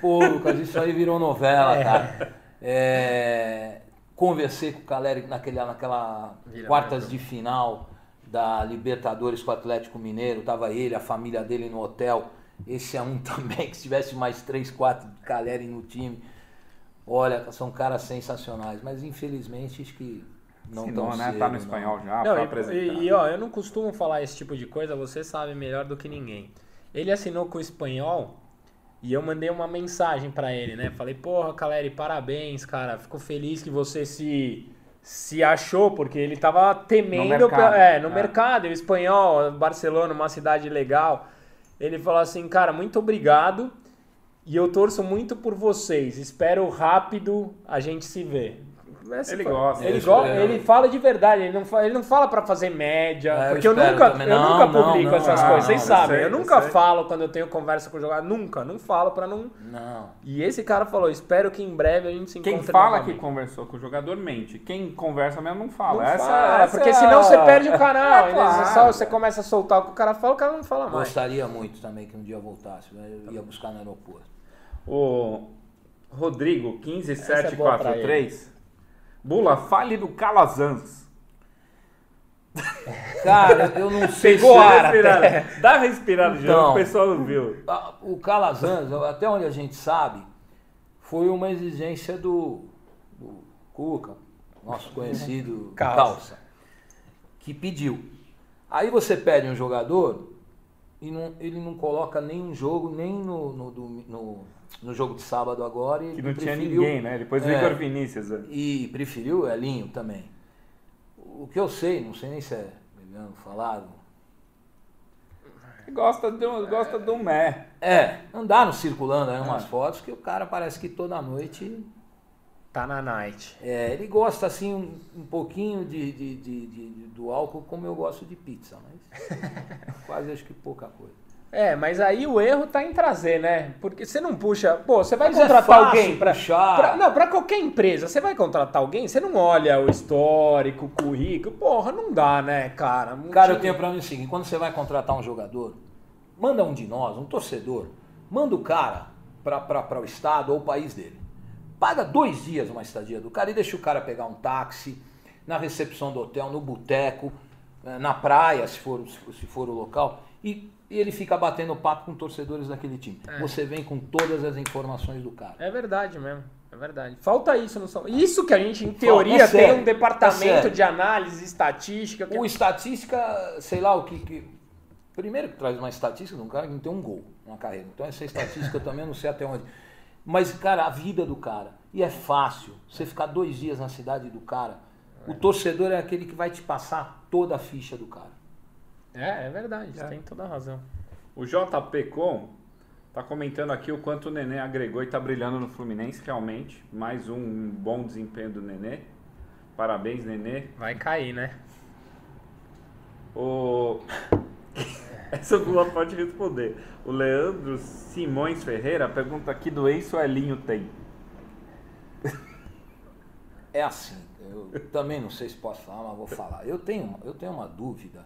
Pô, Lucas, isso aí virou novela, cara. É, conversei com o Caleri naquela, naquela Vira quartas mesmo. de final da Libertadores com o Atlético Mineiro. Tava ele, a família dele no hotel. Esse é um [laughs] também, que se tivesse mais três, quatro de Caleri no time. Olha, são caras sensacionais, mas infelizmente acho que não Se tão não, né? cedo, Tá no não. espanhol já, Não, pra e- apresentar. e, e, ó, eu não costumo falar esse tipo de coisa, você sabe melhor do que ninguém. Ele assinou com o espanhol e eu mandei uma mensagem pra ele, né? Falei, porra, Caleri, parabéns, cara. Fico feliz que você se se achou, porque ele tava temendo mercado, pela- é, no é. mercado, o espanhol, Barcelona, uma cidade legal. Ele falou assim, cara, muito obrigado. E eu torço muito por vocês. Espero rápido a gente se ver. Essa Ele foi- gosta. Ele, Eu go- espero. ele fala de verdade, ele não fala, ele não fala para fazer média, É, eu porque eu, espero nunca, também. eu Não, nunca publico não, essas não, coisas, não, vocês eu sabem. sei, eu eu nunca sei. falo quando eu tenho conversa com o jogador, nunca, não falo para não. Não. E esse cara falou, espero que em breve a gente se Quem encontre fala que conversou com o jogador mente. Quem conversa mesmo não fala. Não essa, fala, essa porque é senão você perde o canal. [laughs] É, claro. só você começa a soltar o que o cara fala, o cara não fala mais. Gostaria muito também que um dia eu voltasse. Eu ia buscar no aeroporto. O Rodrigo, Essa é boa pra 15743. Bula, fale do Calazans. Cara, eu não sei Pegou se... ar respirada. até. Dá uma respirada, já, Então. o pessoal não viu. O Calazans, até onde a gente sabe, foi uma exigência do, do Cuca, nosso conhecido Calça. Calça. que pediu. Aí você pede um jogador e não- ele não coloca nenhum jogo, nem no, no, no- no jogo de sábado agora. E Que não ele tinha preferiu- ninguém, né? Depois o É. Igor Vinícius. né? E preferiu o Elinho também. O que eu sei, não sei nem se é melhor falar, Gosta de um, gosta de um mé. É, andaram circulando aí umas É. fotos que o cara parece que toda noite. Tá na night. é, ele gosta assim um, um pouquinho de, de- de- de- de- do álcool como eu gosto de pizza, mas [laughs] quase acho que pouca coisa. É, mas aí o erro tá em trazer, né? Porque você não puxa. Pô, você vai Mas é contratar fácil alguém pra- Não, pra qualquer empresa, você vai contratar alguém, você não olha o histórico, o currículo. Porra, não dá, né, cara? Cara, eu tenho pra mim o seguinte, quando você vai contratar um jogador, manda um de nós, um torcedor, manda o cara para o estado ou o país dele. Paga dois dias uma estadia do cara e deixa o cara pegar um táxi na recepção do hotel, no boteco, eh, na praia, se for- se for o local, e, e ele fica batendo papo com torcedores daquele time. Você vem com todas as informações do cara. É verdade mesmo. É verdade. Falta isso no São Isso que a gente, em teoria, é tem um departamento é de análise estatística. que- O estatística, sei lá o que, que- Primeiro que traz uma estatística de um cara que não tem um gol na carreira. Então essa estatística eu também não sei até onde. Mas, cara, a vida do cara. E é fácil. Você ficar dois dias na cidade do cara. O torcedor é aquele que vai te passar toda a ficha do cara. É, é verdade. É. tem toda a razão. O JP Com tá comentando aqui o quanto o Nenê agregou e tá brilhando no Fluminense, realmente. Mais um bom desempenho do Nenê. Parabéns, Nenê. Vai cair, né? O... [laughs] Essa Lula pode responder. O Leandro Simões Ferreira pergunta que doença o Elinho tem. É assim. Eu também não sei se posso falar, mas vou falar. Eu tenho, eu tenho uma dúvida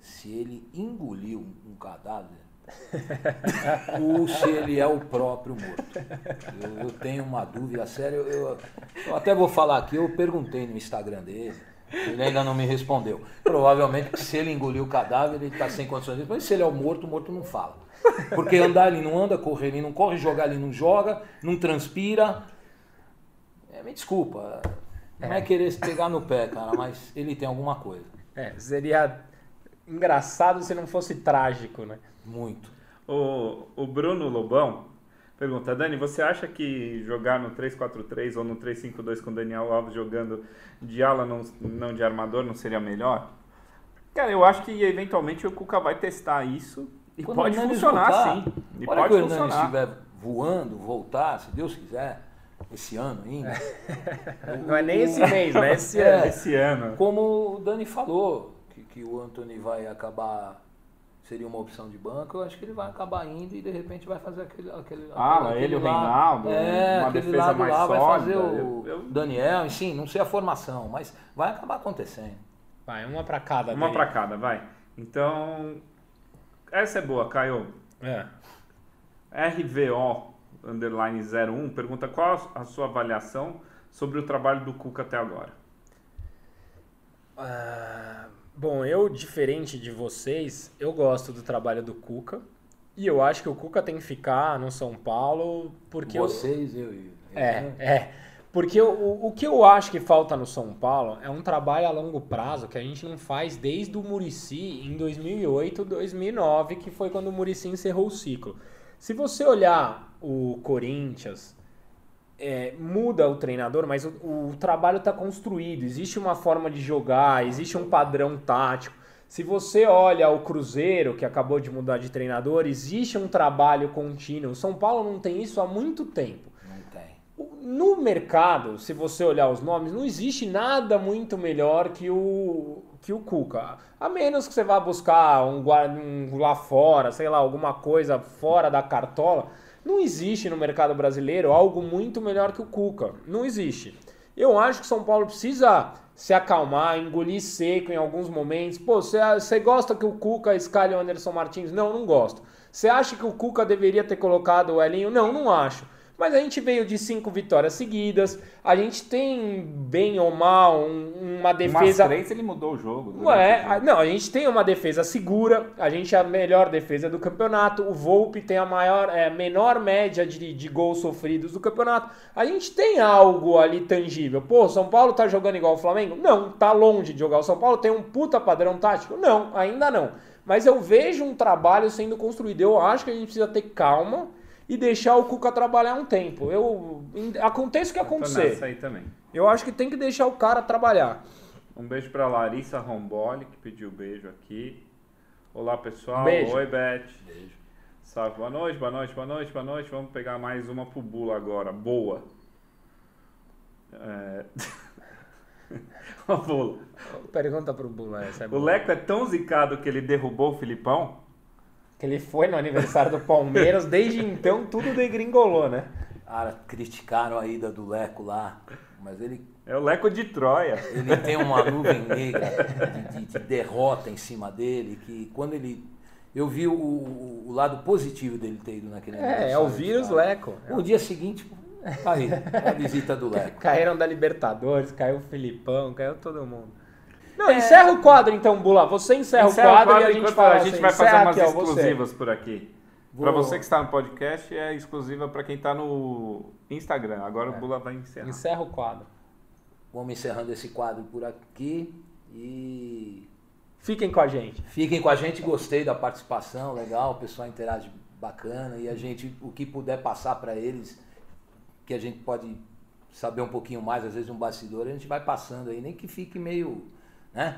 se ele engoliu um, cadáver [laughs] ou se ele é o próprio morto. Eu, eu tenho uma dúvida séria. Eu, eu até vou falar aqui, eu perguntei no Instagram dele. Ele ainda não me respondeu. Provavelmente se ele engoliu o cadáver, ele está sem condições de responder. Se ele é o morto, o morto não fala. Porque andar ele não anda, correr ele não corre, jogar ele não joga, não transpira. É, me desculpa. Não é querer se pegar no pé, cara, mas ele tem alguma coisa. É, seria engraçado se não fosse trágico, né? Muito. O, o Bruno Lobão pergunta, Dani, você acha que jogar no 3-4-3 ou no 3-5-2 com o Daniel Alves jogando de ala, não, não de armador, não seria melhor? Cara, eu acho que eventualmente o Cuca vai testar isso e Quando pode funcionar voltar, sim. E pode que o funcionar. estiver voando, voltar, se Deus quiser, esse ano ainda. [laughs] Não é nem esse mês, né? Esse É. ano. Esse ano. Como o Dani falou, que, o Anthony vai acabar, seria uma opção de banco, eu acho que ele vai acabar indo e de repente vai fazer aquele. aquele Ah, aquele- ele, o Reinaldo, é, uma defesa lado mais lá vai fazer sólida. o Eu- eu- Daniel, enfim, não sei a formação, mas vai acabar acontecendo. Vai, uma pra cada. Uma pra cada, vai. Então, essa é boa, Caio. É. RVO underline 01 pergunta qual a sua avaliação sobre o trabalho do Cuca até agora. Ah, bom, eu, diferente de vocês, eu gosto do trabalho do Cuca. E eu acho que o Cuca tem que ficar no São Paulo porque... eu- Vocês, eu e. É, é. Porque o, o que eu acho que falta no São Paulo é um trabalho a longo prazo que a gente não faz desde o Murici em 2008, 2009, que foi quando o Murici encerrou o ciclo. Se você olhar o Corinthians, é, muda o treinador, mas o, o trabalho está construído, existe uma forma de jogar, existe um padrão tático. Se você olha o Cruzeiro, que acabou de mudar de treinador, existe um trabalho contínuo. O São Paulo não tem isso há muito tempo. Não tem. No mercado, se você olhar os nomes, não existe nada muito melhor que o, que o Cuca. A menos que você vá buscar um, um lá fora, sei lá, alguma coisa fora da cartola. Não existe no mercado brasileiro algo muito melhor que o Cuca. Não existe. Eu acho que São Paulo precisa se acalmar, engolir seco em alguns momentos. Pô, você, gosta que o Cuca escalhe o Anderson Martins? Não, não gosto. Você acha que o Cuca deveria ter colocado o Elinho? Não, não acho. Mas a gente veio de cinco vitórias seguidas. A gente tem, bem ou mal, um- uma defesa. Umas três ele mudou o jogo. durante Ué, o jogo. a- não, a gente tem uma defesa segura, a gente é a melhor defesa do campeonato, o Volpe tem a maior, é, menor média de, de gols sofridos do campeonato. A gente tem algo ali tangível. Pô, o São Paulo tá jogando igual o Flamengo? Não, tá longe de jogar. O São Paulo tem um puta padrão tático? Não, ainda não. Mas eu vejo um trabalho sendo construído. Eu acho que a gente precisa ter calma e deixar o Cuca trabalhar um tempo. Eu aconteça o que acontecer. nessa aí também. Eu acho que tem que deixar o cara trabalhar. Um beijo pra Larissa Romboli, que pediu beijo aqui. Olá, pessoal. Beijo. Oi, Beth. Salve, boa noite, boa noite, boa noite, boa noite. Vamos pegar mais uma pro Bula agora. Boa. É... [laughs] Uma Bula. Pergunta pro Bula, essa é O boa. Leco é tão zicado que ele derrubou o Filipão? Que ele foi no aniversário do Palmeiras, desde então tudo degringolou, né? Cara, criticaram a ida do Leco lá, mas ele, É o Leco de Troia. ele tem uma nuvem negra de, de- de derrota em cima dele, que quando ele. Eu vi o, o- lado positivo dele ter ido naquele É, é o vírus? Leco. No dia seguinte, aí, a visita do [laughs] Leco. Caíram da Libertadores, caiu o Filipão, caiu todo mundo. Não, encerra o quadro então, Bula. Você encerra, Encerra o quadro, e a gente fala a gente assim, vai fazer umas aqui, ó, exclusivas por aqui. Pra você que está no podcast, é exclusiva pra quem tá no Instagram. Agora o Bula vai encerrar. Encerra o quadro. Vamos encerrando esse quadro por aqui e Fiquem com a gente. fiquem com a gente. Gostei da participação, legal, o pessoal interage bacana e a gente, o que puder passar para eles, que a gente pode saber um pouquinho mais, às vezes um bastidor, a gente vai passando aí, nem que fique meio, né?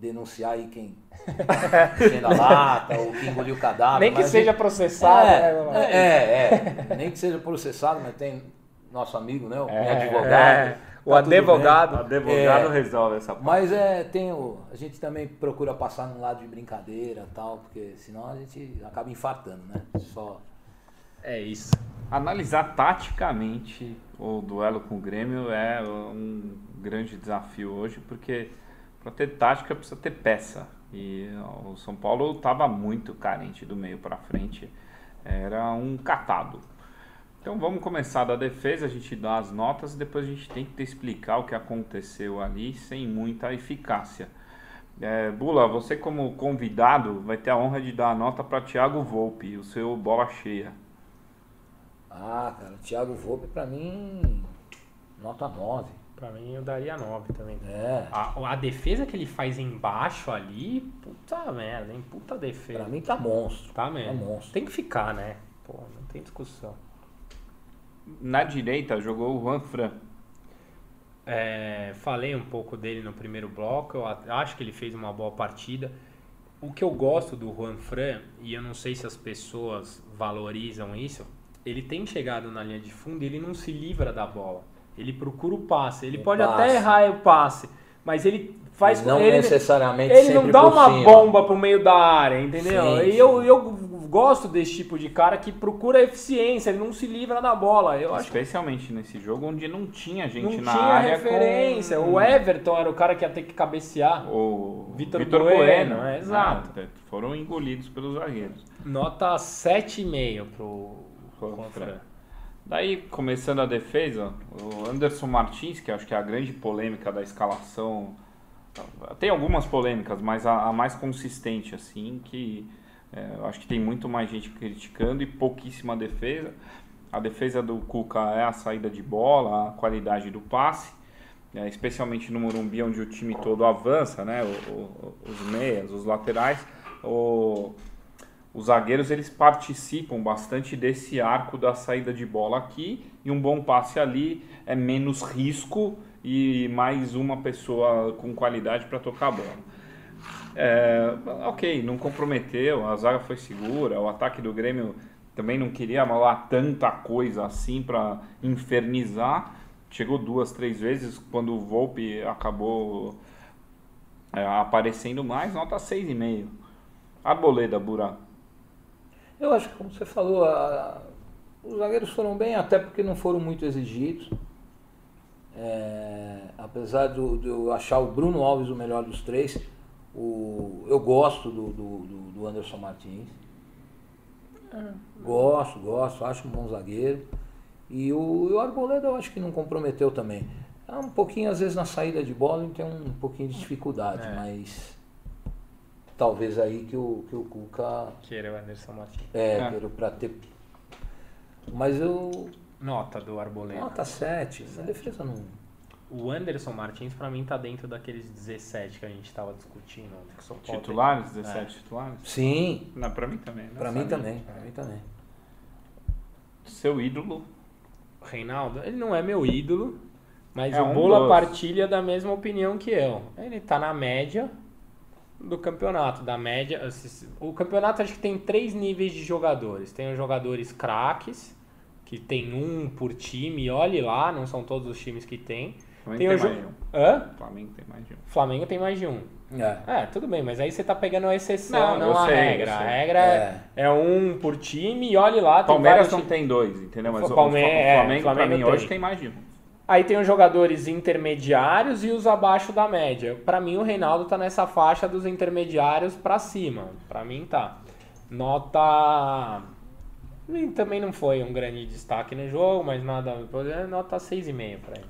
Denunciar aí quem [laughs] enchendo a lata ou quem engoliu o cadáver. Nem que seja gente- processado, é, né? é, é, é. Nem que seja processado, mas tem nosso amigo, né? O É, advogado. é. O tá advogado. O advogado É. resolve essa parte. Mas é, tem o, a gente também procura passar num lado de brincadeira e tal, porque senão a gente acaba infartando, né? Só. É isso. Analisar taticamente o duelo com o Grêmio é um grande desafio hoje, porque para ter tática precisa ter peça. E o São Paulo estava muito carente do meio para frente. Era um catado. Então vamos começar da defesa, a gente dá as notas e depois a gente tenta explicar o que aconteceu ali sem muita eficácia. É, Bula, você como convidado vai ter a honra de dar a nota para Thiago Volpe, o seu bola cheia. Ah, cara, Thiago Volpe pra mim, nota 9. Pra mim eu daria 9 também. É, A, a defesa que ele faz embaixo ali, puta merda, hein? Puta defesa. pra mim tá monstro. Tá mesmo. Tá monstro. Tem que ficar, né? Pô, não tem discussão. Na direita jogou o Juan Fran. É, falei um pouco dele no primeiro bloco, eu acho que ele fez uma boa partida. O que eu gosto do Juan Fran, e eu não sei se as pessoas valorizam isso, ele tem chegado na linha de fundo e ele não se livra da bola. Ele procura o passe. Ele O pode passe. até errar o passe, mas ele faz não ele, necessariamente ele não dá por uma cima. bomba pro meio da área, entendeu? Sim, e sim. eu, eu gosto desse tipo de cara que procura eficiência, ele não se livra da bola. Eu acho Especialmente nesse jogo onde não tinha gente não na tinha área referência. com O Everton era o cara que ia ter que cabecear. o Vitor Bueno, Bueno. é, exato. Ah, foram engolidos pelos zagueiros. Nota 7,5 pro Fran. Fran. Daí, começando a defesa, o Anderson Martins, que acho que é a grande polêmica da escalação. Tem algumas polêmicas, mas a, a mais consistente, assim, que é, acho que tem muito mais gente criticando e pouquíssima defesa. A defesa do Cuca é a saída de bola, a qualidade do passe, é, especialmente no Morumbi, onde o time todo avança, né? o- o- os meias, os laterais. O, os zagueiros eles participam bastante desse arco da saída de bola aqui e um bom passe ali é menos risco e mais uma pessoa com qualidade para tocar a bola. É, ok, não comprometeu, a zaga foi segura, o ataque do Grêmio também não queria malar tanta coisa assim para infernizar. Chegou duas, três vezes quando o Volpe acabou é, aparecendo mais, nota 6,5. Arboleda, Burá. Eu acho que, como você falou, a- os zagueiros foram bem, até porque não foram muito exigidos. É, apesar de eu achar o Bruno Alves o melhor dos três, o, eu gosto do, do, do- Anderson Martins. Gosto, gosto, acho um bom zagueiro. E o, e o Arboleda eu acho que não comprometeu também. É um pouquinho, às vezes, na saída de bola ele tem um pouquinho de dificuldade, É. mas talvez aí que o, que o Cuca Que era o Anderson Martins. é, É. quero pra ter. Mas eu. Nota do Arboleda. Nota 7. A defesa não. O Anderson Martins, pra mim, tá dentro daqueles 17 que a gente tava discutindo. que o São Paulo tem. Titulares, 17 titulares? Sim, Não, pra mim também. pra nessa mim também. Pra mim também. Seu ídolo. Reinaldo, ele não é meu ídolo, mas É o um Bola partilha da mesma opinião que eu. Ele tá na média do campeonato, da média. O campeonato acho que tem três níveis de jogadores. Tem os jogadores craques, que tem um por time, olhe lá, não são todos os times que tem. Flamengo Tem tem, mais de um. Hã? Flamengo tem mais de um. Flamengo tem mais de um. É. É, tudo bem, mas aí você tá pegando a exceção, Não, não, a sei, regra. A regra é. é um por time e olhe lá. tem Palmeiras não tem dois, entendeu? Mas o, o Palme- Fla- é, Flamengo, pra Flamengo mim, tem. hoje tem mais de um. Aí tem os jogadores intermediários e os abaixo da média. Pra mim, o Reinaldo tá nessa faixa dos intermediários pra cima. Pra mim, tá. Nota. e Também não foi um grande destaque no jogo, mas nada. Nota 6,5 pra ele.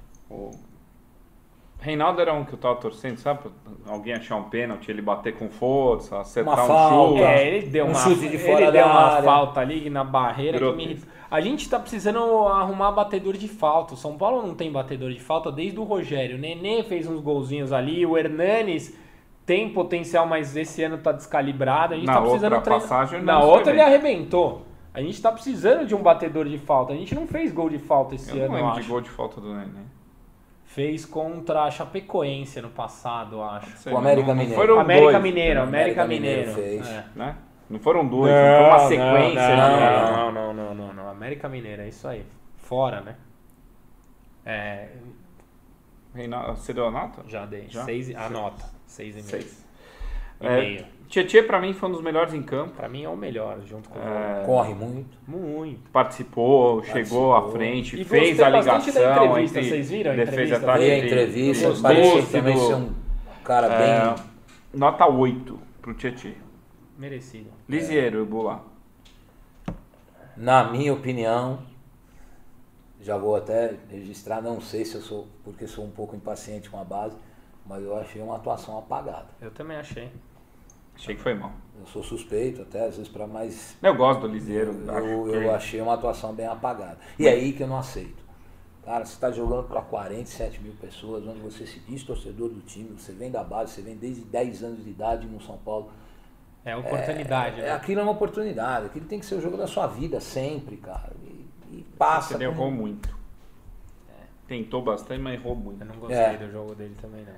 Reinaldo era um que eu tava torcendo, sabe? Alguém achar um pênalti, ele bater com força, acertar Uma um falta. chute. É, ele deu Um uma, chute de fora ele deu uma área. falta ali na barreira que me. A gente tá precisando arrumar batedor de falta. O São Paulo não tem batedor de falta desde o Rogério. O Nenê fez uns golzinhos ali, o Hernanes tem potencial, mas esse ano tá descalibrado. A gente Na tá precisando outra treinar- passagem, Na outra ele arrebentou. A gente tá precisando de um batedor de falta. A gente não fez gol de falta esse Eu não ano, eu lembro de acho. gol de falta do Nenê. Fez contra a Chapecoense no passado, acho. Sei, O América não- não Mineiro. foram América dois, Mineiro, né? América, América Mineiro. Mineiro fez. É. né? Não foram dois, não, foi uma sequência não, de... não, não, não, não, não. América Mineira, é isso aí. Fora, né? É, Reinaldo, você deu a nota? já dei. Já? Seis, a Seis. nota. Seis e meio. Seis. E É, meio. Tietê, pra mim, foi um dos melhores em campo. Pra mim é o melhor, junto com É, Corre muito. o Muito. Participou, chegou à Participou. frente, E fez a ligação entrevista, entre vocês viram a defesa entrevista. Veio a entre entrevista, os parecia dois também ser um cara É, bem. Nota 8. pro Tietchan. Merecido. Lisieiro, Bula. Na minha opinião, já vou até registrar, não sei se eu sou, porque sou um pouco impaciente com a base, mas eu achei uma atuação apagada. Eu também achei. Achei que foi mal. Eu sou suspeito até, às vezes, para mais. Eu gosto do Lisieiro. Eu, eu, que- eu achei uma atuação bem apagada. E é aí que eu não aceito. Cara, você está jogando para 47 mil pessoas, onde você se diz torcedor do time, você vem da base, você vem desde 10 anos de idade no São Paulo. É oportunidade, É, né? aquilo é uma oportunidade, aquilo tem que ser o jogo da sua vida sempre, cara. E, e passa. Ele com- errou muito. Tentou bastante, mas errou muito. Eu não gostei É. do jogo dele também, não.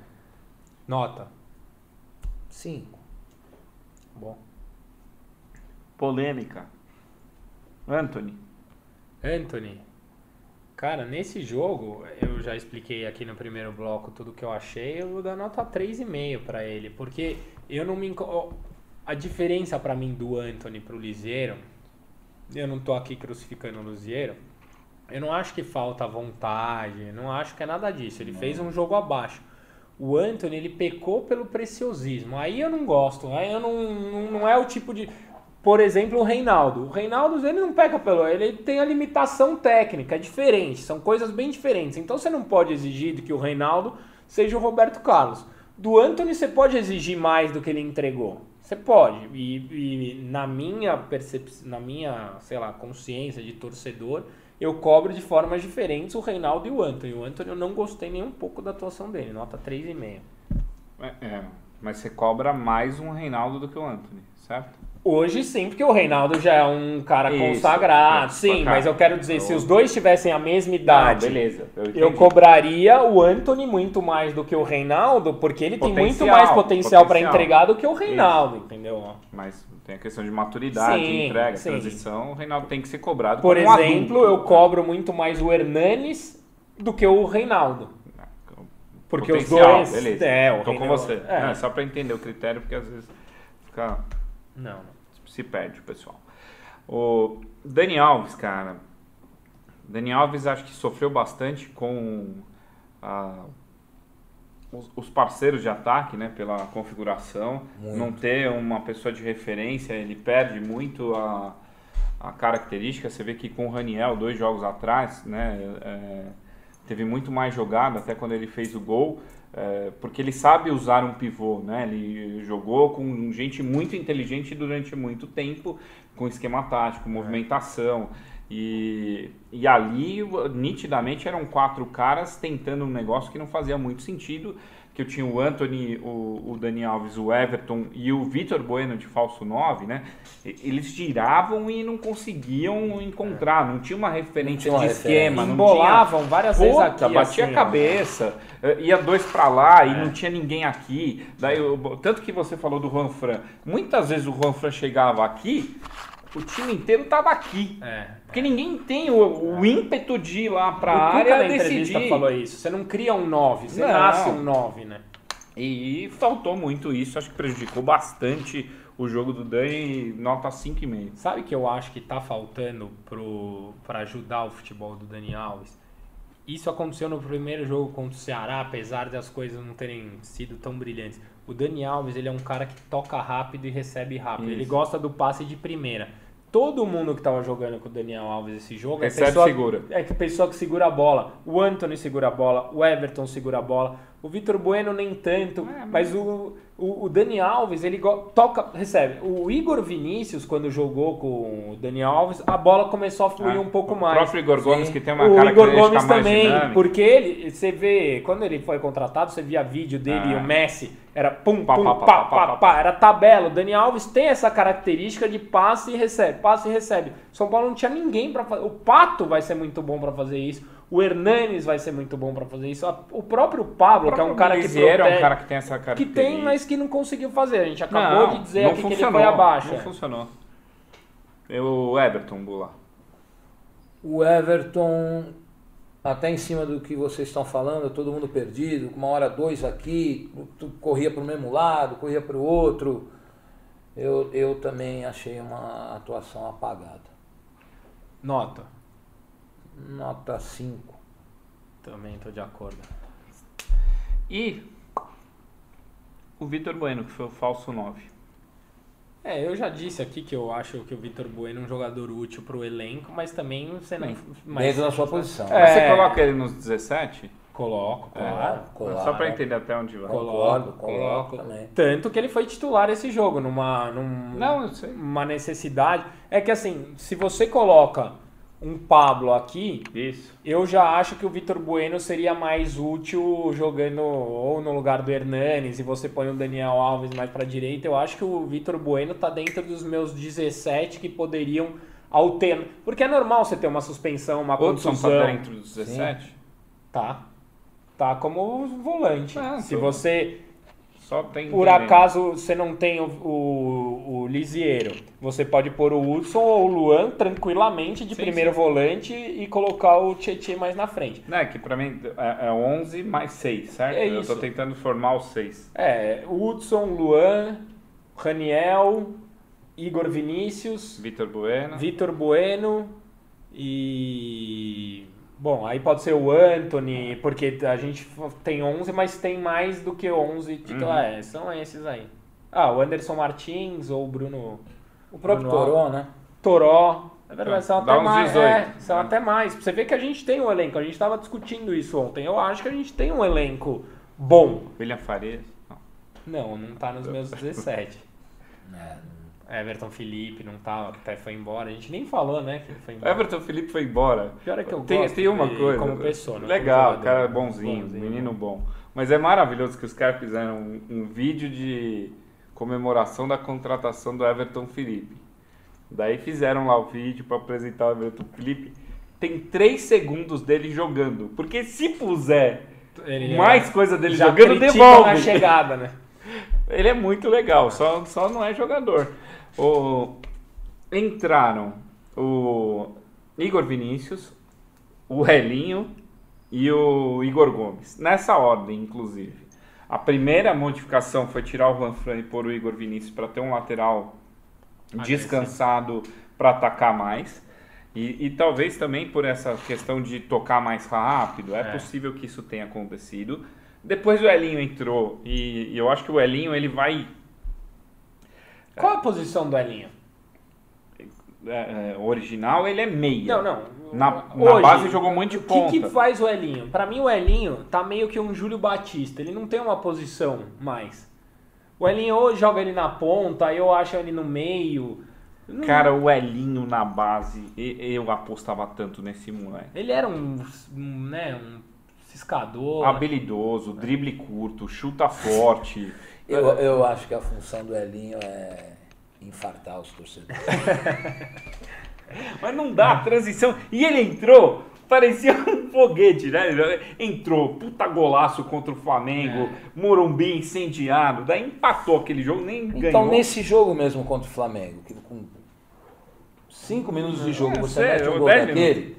Nota. Cinco. Bom. Polêmica. Anthony. Anthony. Cara, nesse jogo, eu já expliquei aqui no primeiro bloco tudo que eu achei, eu vou dar nota 3,5 pra ele, porque eu não me a diferença pra mim do Anthony pro Liseiro, eu não tô aqui crucificando o Liseiro, eu não acho que falta vontade, não acho que é nada disso, ele fez um jogo abaixo. O Anthony, ele pecou pelo preciosismo. Aí eu não gosto. Aí eu não, não, não é o tipo de. Por exemplo, o Reinaldo. O Reinaldo, ele não peca pelo. Ele tem a limitação técnica, é diferente. São coisas bem diferentes. Então você não pode exigir que o Reinaldo seja o Roberto Carlos. Do Anthony você pode exigir mais do que ele entregou. Você pode. E, e na minha percepção, na minha, sei lá, consciência de torcedor, eu cobro de formas diferentes o Reinaldo e o Anthony. O Anthony eu não gostei nem um pouco da atuação dele, nota 3,5. É, é, mas você cobra mais um Reinaldo do que o Anthony, certo? Hoje sim, porque o Reinaldo já é um cara Isso, consagrado. isso, sim, mas eu quero dizer, se os dois tivessem a mesma Não, idade, beleza. Eu, eu cobraria o Anthony muito mais do que o Reinaldo, porque ele tem muito Potencial, mais potencial para potencial. entregar do que o Reinaldo, entendeu? Mas tem a questão de maturidade, Sim, entrega, sim. transição. O Reinaldo tem que ser cobrado Por um exemplo, adulto. eu cobro muito mais o Hernanes do que o Reinaldo. Porque os Potencial, dois. Beleza. É, o Tô com Reinaldo- você. É. Não, é só pra entender o critério, porque às vezes fica, Não, não. Se perde o pessoal. O Dani Alves, cara. Dani Alves acho que sofreu bastante com a- os, os parceiros de ataque, né? Pela configuração. Muito. Não ter uma pessoa de referência, ele perde muito a, a característica. Você vê que com o Raniel, dois jogos atrás, né? é, teve muito mais jogada, até quando ele fez o gol. É, porque ele sabe usar um pivô, né? Ele jogou com gente muito inteligente durante muito tempo, com esquema tático, movimentação. E, e ali, nitidamente, eram quatro caras tentando um negócio que não fazia muito sentido. Que eu tinha o Anthony, o, o Dani Alves, o Everton e o Vitor Bueno de falso 9, né? Eles giravam e não conseguiam encontrar, não tinha uma referência tinha uma de referência. esquema, não Embolavam várias vezes Puta, aqui. batia assim, a cabeça, eh, ia dois pra lá e É. não tinha ninguém aqui. Daí, eu- tanto que você falou do Juan Fran, muitas vezes o Juan Fran chegava aqui, o time inteiro tava aqui. É. Porque ninguém tem o, o ímpeto de ir lá pra o Cuca área na entrevista decidir. falou isso. Você não cria um 9, você Não. nasce um 9, né? E faltou muito isso, acho que prejudicou bastante o jogo do Dani, nota 5,5. Sabe que eu acho que tá faltando pro, pra ajudar o futebol do Dani Alves? Isso aconteceu no primeiro jogo contra o Ceará, apesar das coisas não terem sido tão brilhantes. O Dani Alves, ele é um cara que toca rápido e recebe rápido. Ele Isso. gosta do passe de primeira. Todo mundo que tava jogando com o Daniel Alves esse jogo Recebe, é pessoa, segura. é que pessoa que segura a bola. O Anthony segura a bola, o Everton segura a bola, o Vitor Bueno nem tanto, É, mas o, o, o Dani Alves, ele toca, recebe. O Igor Vinícius, quando jogou com o Dani Alves, a bola começou a fluir Ah, um pouco o mais. próprio Igor Gomes, Sim. que tem uma o Igor característica Gomes mais também, dinâmica. porque ele, você vê, quando ele foi contratado, você via vídeo dele e Ah. o Messi, era pum, Pá, pum, pá, pá, pá, pá, pá, pá, era tabela. O Dani Alves tem essa característica de passe e recebe, passe e recebe. São Paulo não tinha ninguém para fazer. O Pato vai ser muito bom para fazer isso. O Hernanes vai ser muito bom para fazer isso. O próprio Pablo, que é um cara que Lisieiro é um protege- cara que tem essa que característica. tem, mas que não conseguiu fazer. A gente acabou Não, de dizer aqui que ele foi abaixo. Não é. funcionou. O Everton, Bula. O Everton, até em cima do que vocês estão falando, todo mundo perdido, uma hora dois aqui, tu corria para o mesmo lado, corria para o outro. Eu, eu também achei uma atuação apagada. Nota. Nota 5. Também tô de acordo. E o Vitor Bueno, que foi o falso 9. É, eu já disse aqui que eu acho que o Vitor Bueno é um jogador útil pro elenco, mas também você não. Mas, Dentro da sua posição. É. Você coloca ele nos 17? Coloco, Claro, claro. claro. Só pra entender até onde vai. Coloco, coloco coloco. Tanto que ele foi titular esse jogo, numa, num, Não, eu sei. uma necessidade. É que assim, se você coloca um Pablo aqui, Isso. eu já acho que o Vitor Bueno seria mais útil jogando ou no lugar do Hernanes e você põe o Daniel Alves mais pra direita. Eu acho que o Vitor Bueno tá dentro dos meus 17 que poderiam alternar. Porque é normal você ter uma suspensão, uma Hudson contusão. tá dentro dos 17? Tá. Tá como volante. Ah, Se tô- você Só tem. por acaso você não tem o, o, o você pode pôr o Hudson ou o Luan tranquilamente de Sim, primeiro sim. volante e colocar o Tietchan mais na frente. Não, é que pra mim é, é 11 mais 6, certo? É Eu tô isso. tentando formar os 6. É, Hudson, Luan, Raniel, Igor Vinícius, Vitor Bueno. Vitor Bueno e. Bom, aí pode ser o Anthony, porque a gente tem 11, mas tem mais do que 11 titulares. É, são esses aí. Ah, o Anderson Martins ou o Bruno. O próprio Bruno Toró, né? Toró. É verdade, são Dá até uns mais. 18, é, são né? até mais. Você vê que a gente tem um elenco, a gente estava discutindo isso ontem. Eu acho que a gente tem um elenco bom. William Farias. Não. Não, não tá nos meus 17. [laughs] É, Everton Felipe não tá, até foi embora. A gente nem falou, né, que ele foi embora. Everton Felipe foi embora. Pior é que eu tem, gosto tem uma coisa. como pessoa, não Legal, como cara jogador. bonzinho, Bonzinho. menino bom. Mas é maravilhoso que os caras fizeram um, um vídeo de comemoração da contratação do Everton Felipe. Daí fizeram lá o vídeo pra apresentar o Everton Felipe. Tem três segundos dele jogando. Porque se puser Ele mais coisa dele jogando, devolve. na chegada, né? [laughs] Ele é muito legal, só, só não é jogador. O, entraram o Igor Vinícius, o Elinho e o Igor Gomes. Nessa ordem, inclusive. A primeira modificação foi tirar o Juan Fran e pôr o Igor Vinícius para ter um lateral descansado para atacar mais. E, e talvez também por essa questão de tocar mais rápido, é, É. possível que isso tenha acontecido. Depois o Elinho entrou e, e eu acho que o Elinho ele vai Qual a posição do Elinho? é, é, original, ele é meia. Não, não. Na, na Hoje, base jogou muito de O que, ponta. que faz o Elinho? Pra mim, o Elinho tá meio que um Júlio Batista. Ele não tem uma posição mais. O Elinho ou joga ele na ponta, eu acho ele no meio. Não- Cara, o Elinho na base, eu apostava tanto nesse moleque. Ele era um, né, um ciscador. Habilidoso, drible curto, chuta forte. [laughs] Eu, eu acho que a função do Elinho é infartar os torcedores. [laughs] Mas não dá, transição. E ele entrou, parecia um foguete, né? Entrou, puta golaço contra o Flamengo, Morumbi incendiado, daí empatou aquele jogo, nem Então, ganhou. nesse jogo mesmo contra o Flamengo, que com cinco minutos de jogo É, você sei, mete um gol daquele,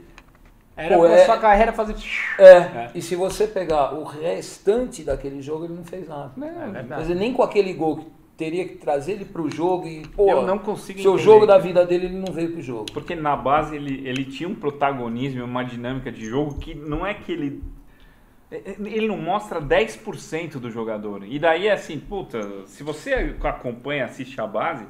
Era Pô, pra é- sua carreira fazer. É, e se você pegar o restante daquele jogo, ele não fez nada. Não, É verdade. Dizer, nem com aquele gol que teria que trazer ele pro jogo e, pô, Eu não consigo seu entender. jogo da vida dele, ele não veio pro jogo. Porque na base ele, ele tinha um protagonismo, uma dinâmica de jogo que não é que ele. Ele não mostra 10% do jogador. E daí é assim, puta, se você acompanha, assiste a base,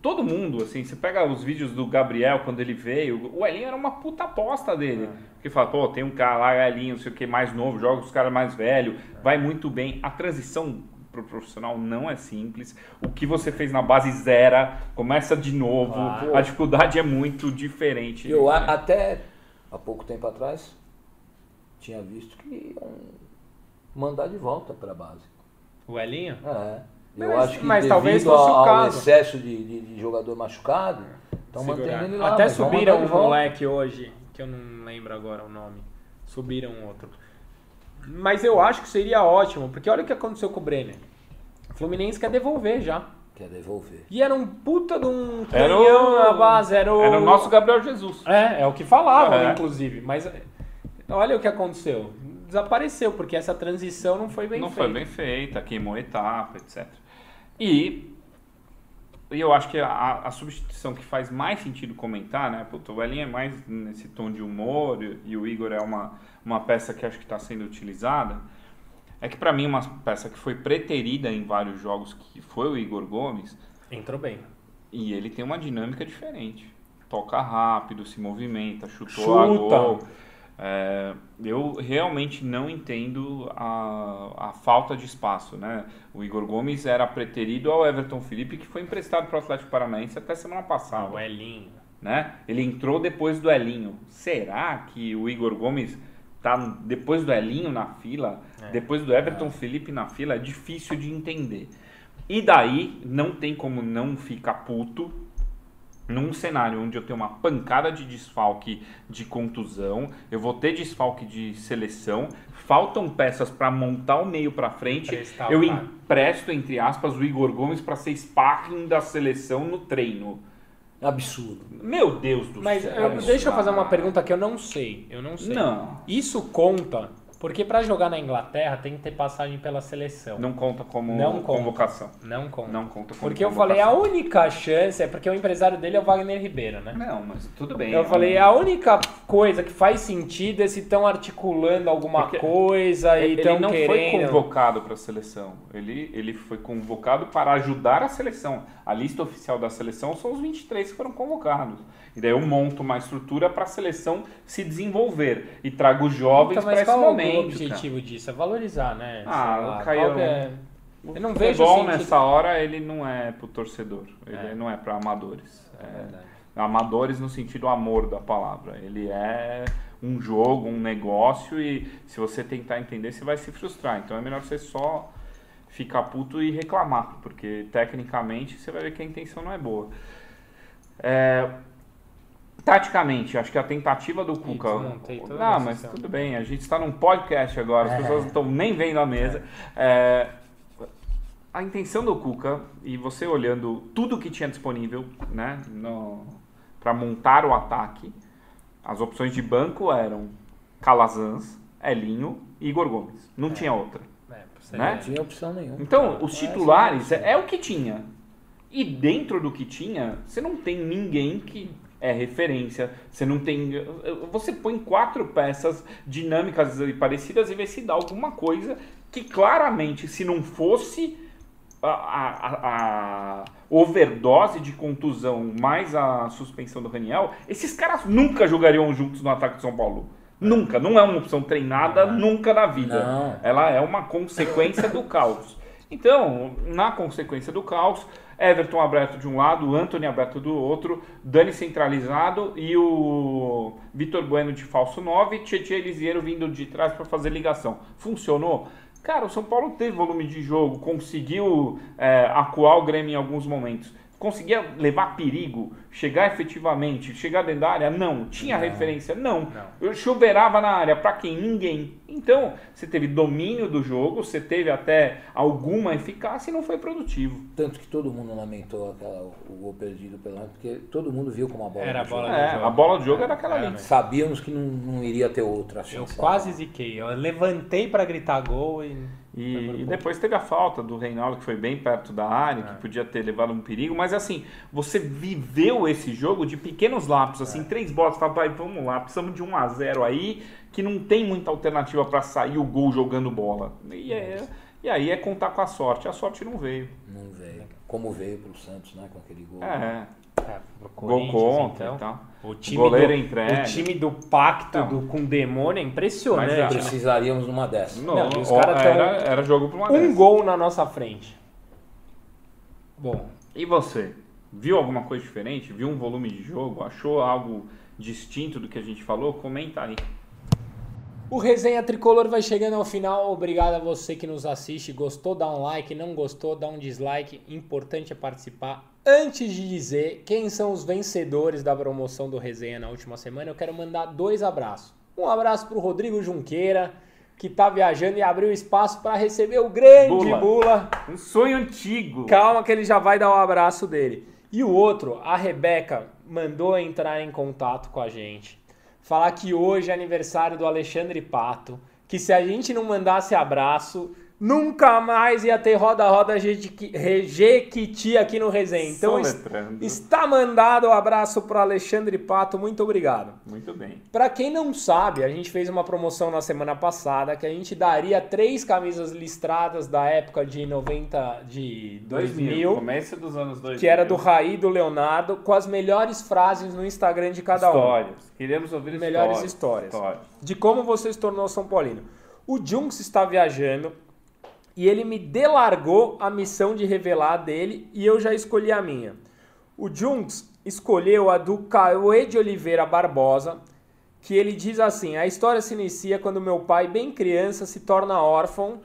todo mundo, assim, você pega os vídeos do Gabriel quando ele veio, o Elinho era uma puta aposta dele. Porque fala, pô, tem um cara lá, Elinho, não sei o que, mais novo, joga com os caras mais velhos, vai muito bem. A transição pro profissional não é simples. O que você fez na base zera, começa de novo. Claro. A dificuldade é muito diferente. Eu a- até há pouco tempo atrás tinha visto que iam mandar de volta pra base. O Elinho? É. Eu Mas- acho que mas talvez fosse o ao, ao caso. excesso de, de- de jogador machucado, estão mantendo ele lá. Até subiram um moleque hoje, que eu não lembro agora o nome. Subiram outro. Mas eu acho que seria ótimo, porque olha o que aconteceu com o Brenner. O Fluminense quer devolver já. Quer devolver. E era um puta de um Era canhão o- na base. Era o, Era o nosso Gabriel Jesus. É, é o que falavam, É. inclusive. Mas olha o que aconteceu. Desapareceu, porque essa transição não foi bem não feita. foi bem feita, queimou etapa, etc. E, e eu acho que a, a substituição que faz mais sentido comentar, né? O Elinho é mais nesse tom de humor e, e o Igor é uma, uma peça que acho que está sendo utilizada. É que para mim uma peça que foi preterida em vários jogos, que foi o Igor Gomes, Entrou bem. E ele tem uma dinâmica diferente. Toca rápido, se movimenta, chutou Chuta. a gol. É, eu realmente não entendo a, a falta de espaço, né? O Igor Gomes era preterido ao Everton Felipe, que foi emprestado para o Atlético Paranaense até semana passada. O Elinho. né? Ele entrou depois do Elinho. Será que o Igor Gomes tá depois do Elinho na fila, É. depois do Everton Felipe na fila? É difícil de entender. E daí não tem como não ficar puto num cenário onde eu tenho uma pancada de desfalque de contusão, eu vou ter desfalque de seleção, faltam peças para montar o meio para frente, eu empresto entre aspas o Igor Gomes para ser sparring da seleção no treino. Absurdo. Meu Deus do Mas céu. eu- isso deixa eu fazer uma pergunta que eu não sei. Eu não sei. Não. Isso conta, porque pra jogar na Inglaterra tem que ter passagem pela seleção. Não conta como Não conta. convocação. Não conta. Não conta como Porque eu falei, a convocação. única chance é porque o empresário dele é o Wagner Ribeiro, né? Não, mas tudo bem. Eu é falei, um- a única coisa que faz sentido é se estão articulando alguma Porque coisa e Ele estão não foi querendo. convocado para a seleção. Ele, ele foi convocado para ajudar a seleção. A lista oficial da seleção são os 23 que foram convocados. E daí eu monto uma estrutura para a seleção se desenvolver. E trago os jovens Então, para esse é o momento. objetivo disso? É valorizar, né? Ah, lá, Caio, que é- cara. Eu não O vejo futebol sentido- nessa hora ele não é pro torcedor. Ele É. não é para amadores. É verdade. amadores no sentido amor da palavra. Ele é um jogo, um negócio e se você tentar entender, você vai se frustrar. Então é melhor você só ficar puto e reclamar, porque tecnicamente você vai ver que a intenção não é boa. É, Taticamente, acho que a tentativa do Cuca. Não, mas tudo bem, a gente está num podcast agora, as É. pessoas não estão nem vendo a mesa. É, a intenção do Cuca, e você olhando tudo que tinha disponível né, para montar o ataque, as opções de banco eram Calazans, Elinho e Igor Gomes. Não tinha outra. É, Né? Não tinha opção nenhuma. Então, os titulares é é, é o que tinha. E dentro do que tinha, você não tem ninguém que é referência. Você não tem. Você põe quatro peças dinâmicas e parecidas e vê se dá alguma coisa que claramente, se não fosse a, a- a overdose de contusão mais a suspensão do Raniel, esses caras nunca jogariam juntos no ataque de São Paulo. Nunca. Não é uma opção treinada nunca na vida. Não. Ela é uma consequência do caos. [laughs] Então, na consequência do caos, Everton aberto de um lado, Anthony aberto do outro, Dani centralizado e o Vitor Bueno de falso 9, Tietchan Elisiero vindo de trás para fazer ligação. Funcionou? Cara, o São Paulo teve volume de jogo, conseguiu é, acuar o Grêmio em alguns momentos. Conseguia levar perigo, chegar efetivamente, chegar dentro da área? Não. Tinha referência? Não. Eu chuveirava na área, para quem? Ninguém. Então, você teve domínio do jogo, você teve até alguma eficácia e não foi produtivo. Tanto que todo mundo lamentou aquela, o gol perdido pela porque todo mundo viu como a bola Era a bola jogo. do É, jogo. a bola do jogo era aquela Era ali. mesmo. Sabíamos que não, não iria ter outra Eu quase ziquei. Eu levantei pra gritar gol e. E, e depois teve a falta do Reinaldo, que foi bem perto da área, É. que podia ter levado um perigo. Mas assim, você viveu esse jogo de pequenos lapsos, assim, É. três bolas, fala, pai, vamos lá, precisamos de 1 a 0 aí, que não tem muita alternativa para sair o gol jogando bola. E, é- e aí é contar com a sorte. A sorte não veio. Não veio. Como veio pro Santos, né? Com aquele gol. É, É, pro gol contra então. e tal. O time, Goleiro do, entrega. o time do pacto Não. do, com o demônio é impressionante. Mas, ah? Precisaríamos numa dessa. Não, Não, os tão- era, era jogo para uma Um dessa. gol na nossa frente. Bom, E você? Viu alguma coisa diferente? Viu um volume de jogo? Achou algo distinto do que a gente falou? Comenta aí. O Resenha Tricolor vai chegando ao final. Obrigado a você que nos assiste. Gostou, dá um like. Não gostou, dá um dislike. Importante é participar. Antes de dizer quem são os vencedores da promoção do Resenha na última semana, eu quero mandar dois abraços. Um abraço para o Rodrigo Junqueira, que está viajando e abriu espaço para receber o grande Bula. Bula. Um sonho antigo. Calma que ele já vai dar o abraço dele. E o outro, a Rebeca, mandou entrar em contato com a gente. Falar que hoje é aniversário do Alexandre Pato. Que se a gente não mandasse abraço, nunca mais ia ter roda-roda Jequiti aqui no Resenha. Então está mandado um abraço para Alexandre Pato, muito obrigado. Muito bem. Para quem não sabe, a gente fez uma promoção na semana passada que a gente daria três camisas listradas da época de 90, de 2000, começo dos anos 2000. que era do Raí do Leonardo, com as melhores frases no Instagram de cada um. Histórias. Queríamos ouvir Melhores histórias. histórias. De como você se tornou São Paulino. O Junks está viajando e ele me delargou a missão de revelar a dele e eu já escolhi a minha. O Junks escolheu a do Cauê de Oliveira Barbosa, que ele diz assim: a história se inicia quando meu pai, bem criança, se torna órfão,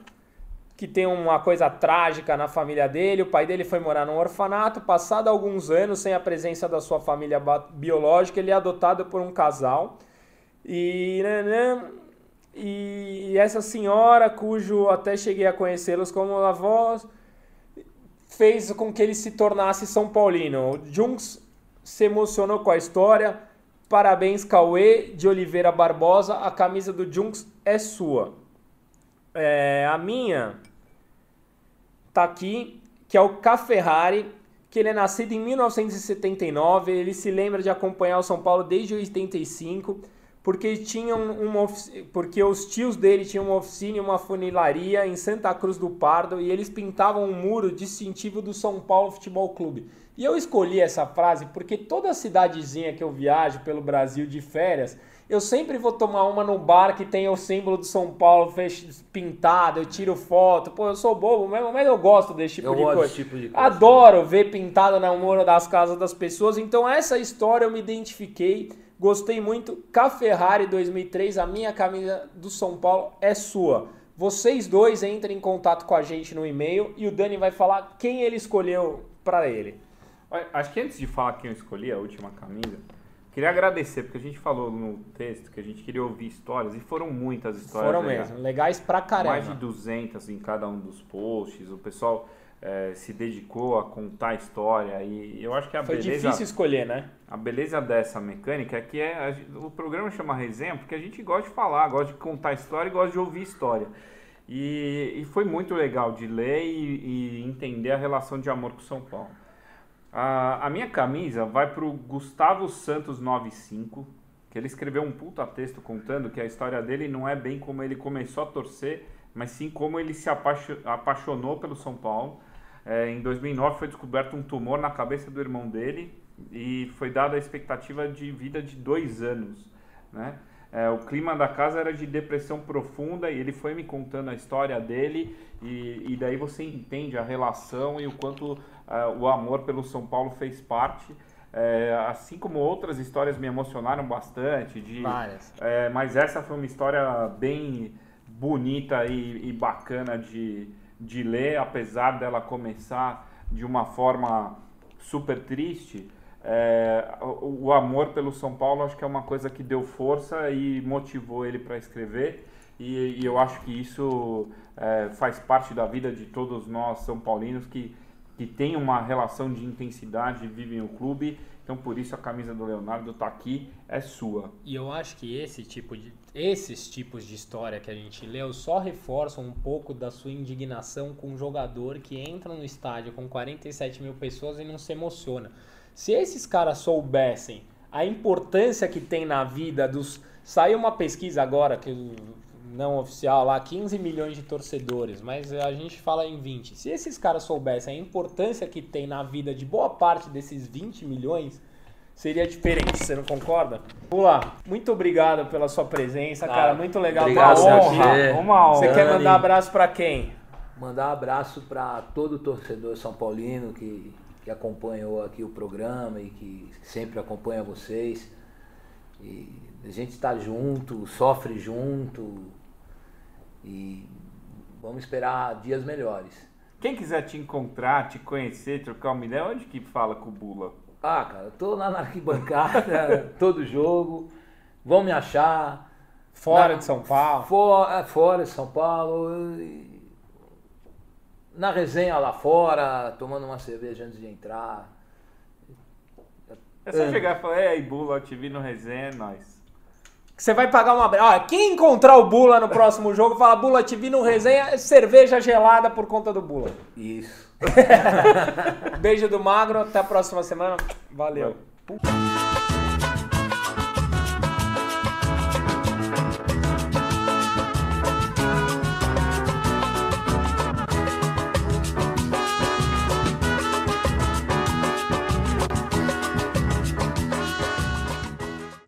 que tem uma coisa trágica na família dele. O pai dele foi morar num orfanato. Passado alguns anos, sem a presença da sua família biológica, ele é adotado por um casal. E né, e essa senhora, cujo até cheguei a conhecê-los como avós, fez com que ele se tornasse São Paulino. Junks se emocionou com a história. Parabéns, Cauê de Oliveira Barbosa. A camisa do Junks é sua. É, a minha tá aqui, que é o Caferrari, que ele é nascido em 1979. Ele se lembra de acompanhar o São Paulo desde 85 porque tinham uma porque os tios dele tinham uma oficina e uma funilaria em Santa Cruz do Pardo e eles pintavam um muro distintivo do São Paulo Futebol Clube. E eu escolhi essa frase porque toda cidadezinha que eu viajo pelo Brasil de férias, eu sempre vou tomar uma no bar que tem o símbolo do São Paulo pintado, eu tiro foto. Pô, eu sou bobo mesmo, mas eu gosto desse tipo, eu de, coisa. tipo de coisa. Adoro ver pintado na muro das casas das pessoas. Então essa história eu me identifiquei Gostei muito. Caferrari 2003, a minha camisa do São Paulo é sua. Vocês dois entrem em contato com a gente no e-mail e o Dani vai falar quem ele escolheu para ele. Acho que antes de falar quem eu escolhi, a última camisa, queria agradecer, porque a gente falou no texto que a gente queria ouvir histórias, e foram muitas histórias. Foram legais. mesmo, legais pra caramba. Mais de 200 em cada um dos posts, o pessoal é, se dedicou a contar a história e eu acho que a Foi beleza... difícil escolher, né? A beleza dessa mecânica é que é, o programa chama resenha porque a gente gosta de falar, gosta de contar história e gosta de ouvir história. E, e foi muito legal de ler e, e, entender a relação de amor com São Paulo. A, a minha camisa vai para o Gustavo Santos 95, que ele escreveu um puta texto contando que a história dele não é bem como ele começou a torcer, mas sim como ele se apaixonou pelo São Paulo é, em 2009 foi descoberto um tumor na cabeça do irmão dele e foi dada a expectativa de vida de dois anos, né? É, o clima da casa era de depressão profunda e ele foi me contando a história dele e, e daí você entende a relação e o quanto uh, o amor pelo São Paulo fez parte. É, assim como outras histórias me emocionaram bastante. De, Várias. É, mas essa foi uma história bem bonita e, e bacana de, de ler, apesar dela começar de uma forma super triste, é, o, amor pelo São Paulo acho que é uma coisa que deu força e motivou ele para escrever. E, e, eu acho que isso é, faz parte da vida de todos nós São Paulinos que, que tem uma relação de intensidade, vivem o clube então por isso a camisa do Leonardo tá aqui, é sua. E eu acho que esse tipo de, esses tipos de história que a gente leu só reforçam um pouco da sua indignação com um jogador que entra no estádio com 47 mil pessoas e não se emociona. Se esses caras soubessem a importância que tem na vida dos. Saiu uma pesquisa agora que não oficial lá, 15 milhões de torcedores, mas a gente fala em 20. Se esses caras soubessem a importância que tem na vida de boa parte desses 20 milhões, seria diferente, você não concorda? Pula, muito obrigado pela sua presença, ah, cara, muito legal. Obrigado, uma honra, uma honra. Você quer mandar abraço para quem? Mandar abraço para todo torcedor são paulino que, que acompanhou aqui o programa e que sempre acompanha vocês. E a gente está junto, sofre junto, e vamos esperar dias melhores. Quem quiser te encontrar, te conhecer, trocar uma ideia, onde que fala com o Bula? Ah, cara, eu tô lá na arquibancada, [laughs] todo jogo. Vão me achar. Fora na, de São Paulo? For, é, fora de São Paulo. Na resenha lá fora, tomando uma cerveja antes de entrar. É só é. chegar e falar, ei, Bula, eu te vi no resenha, é nós. Que você vai pagar uma. Ó, quem encontrar o Bula no próximo [laughs] jogo, fala, Bula, te vi no resenha, é cerveja gelada por conta do Bula. Isso. [laughs] Beijo do Magro, até a próxima semana. Valeu.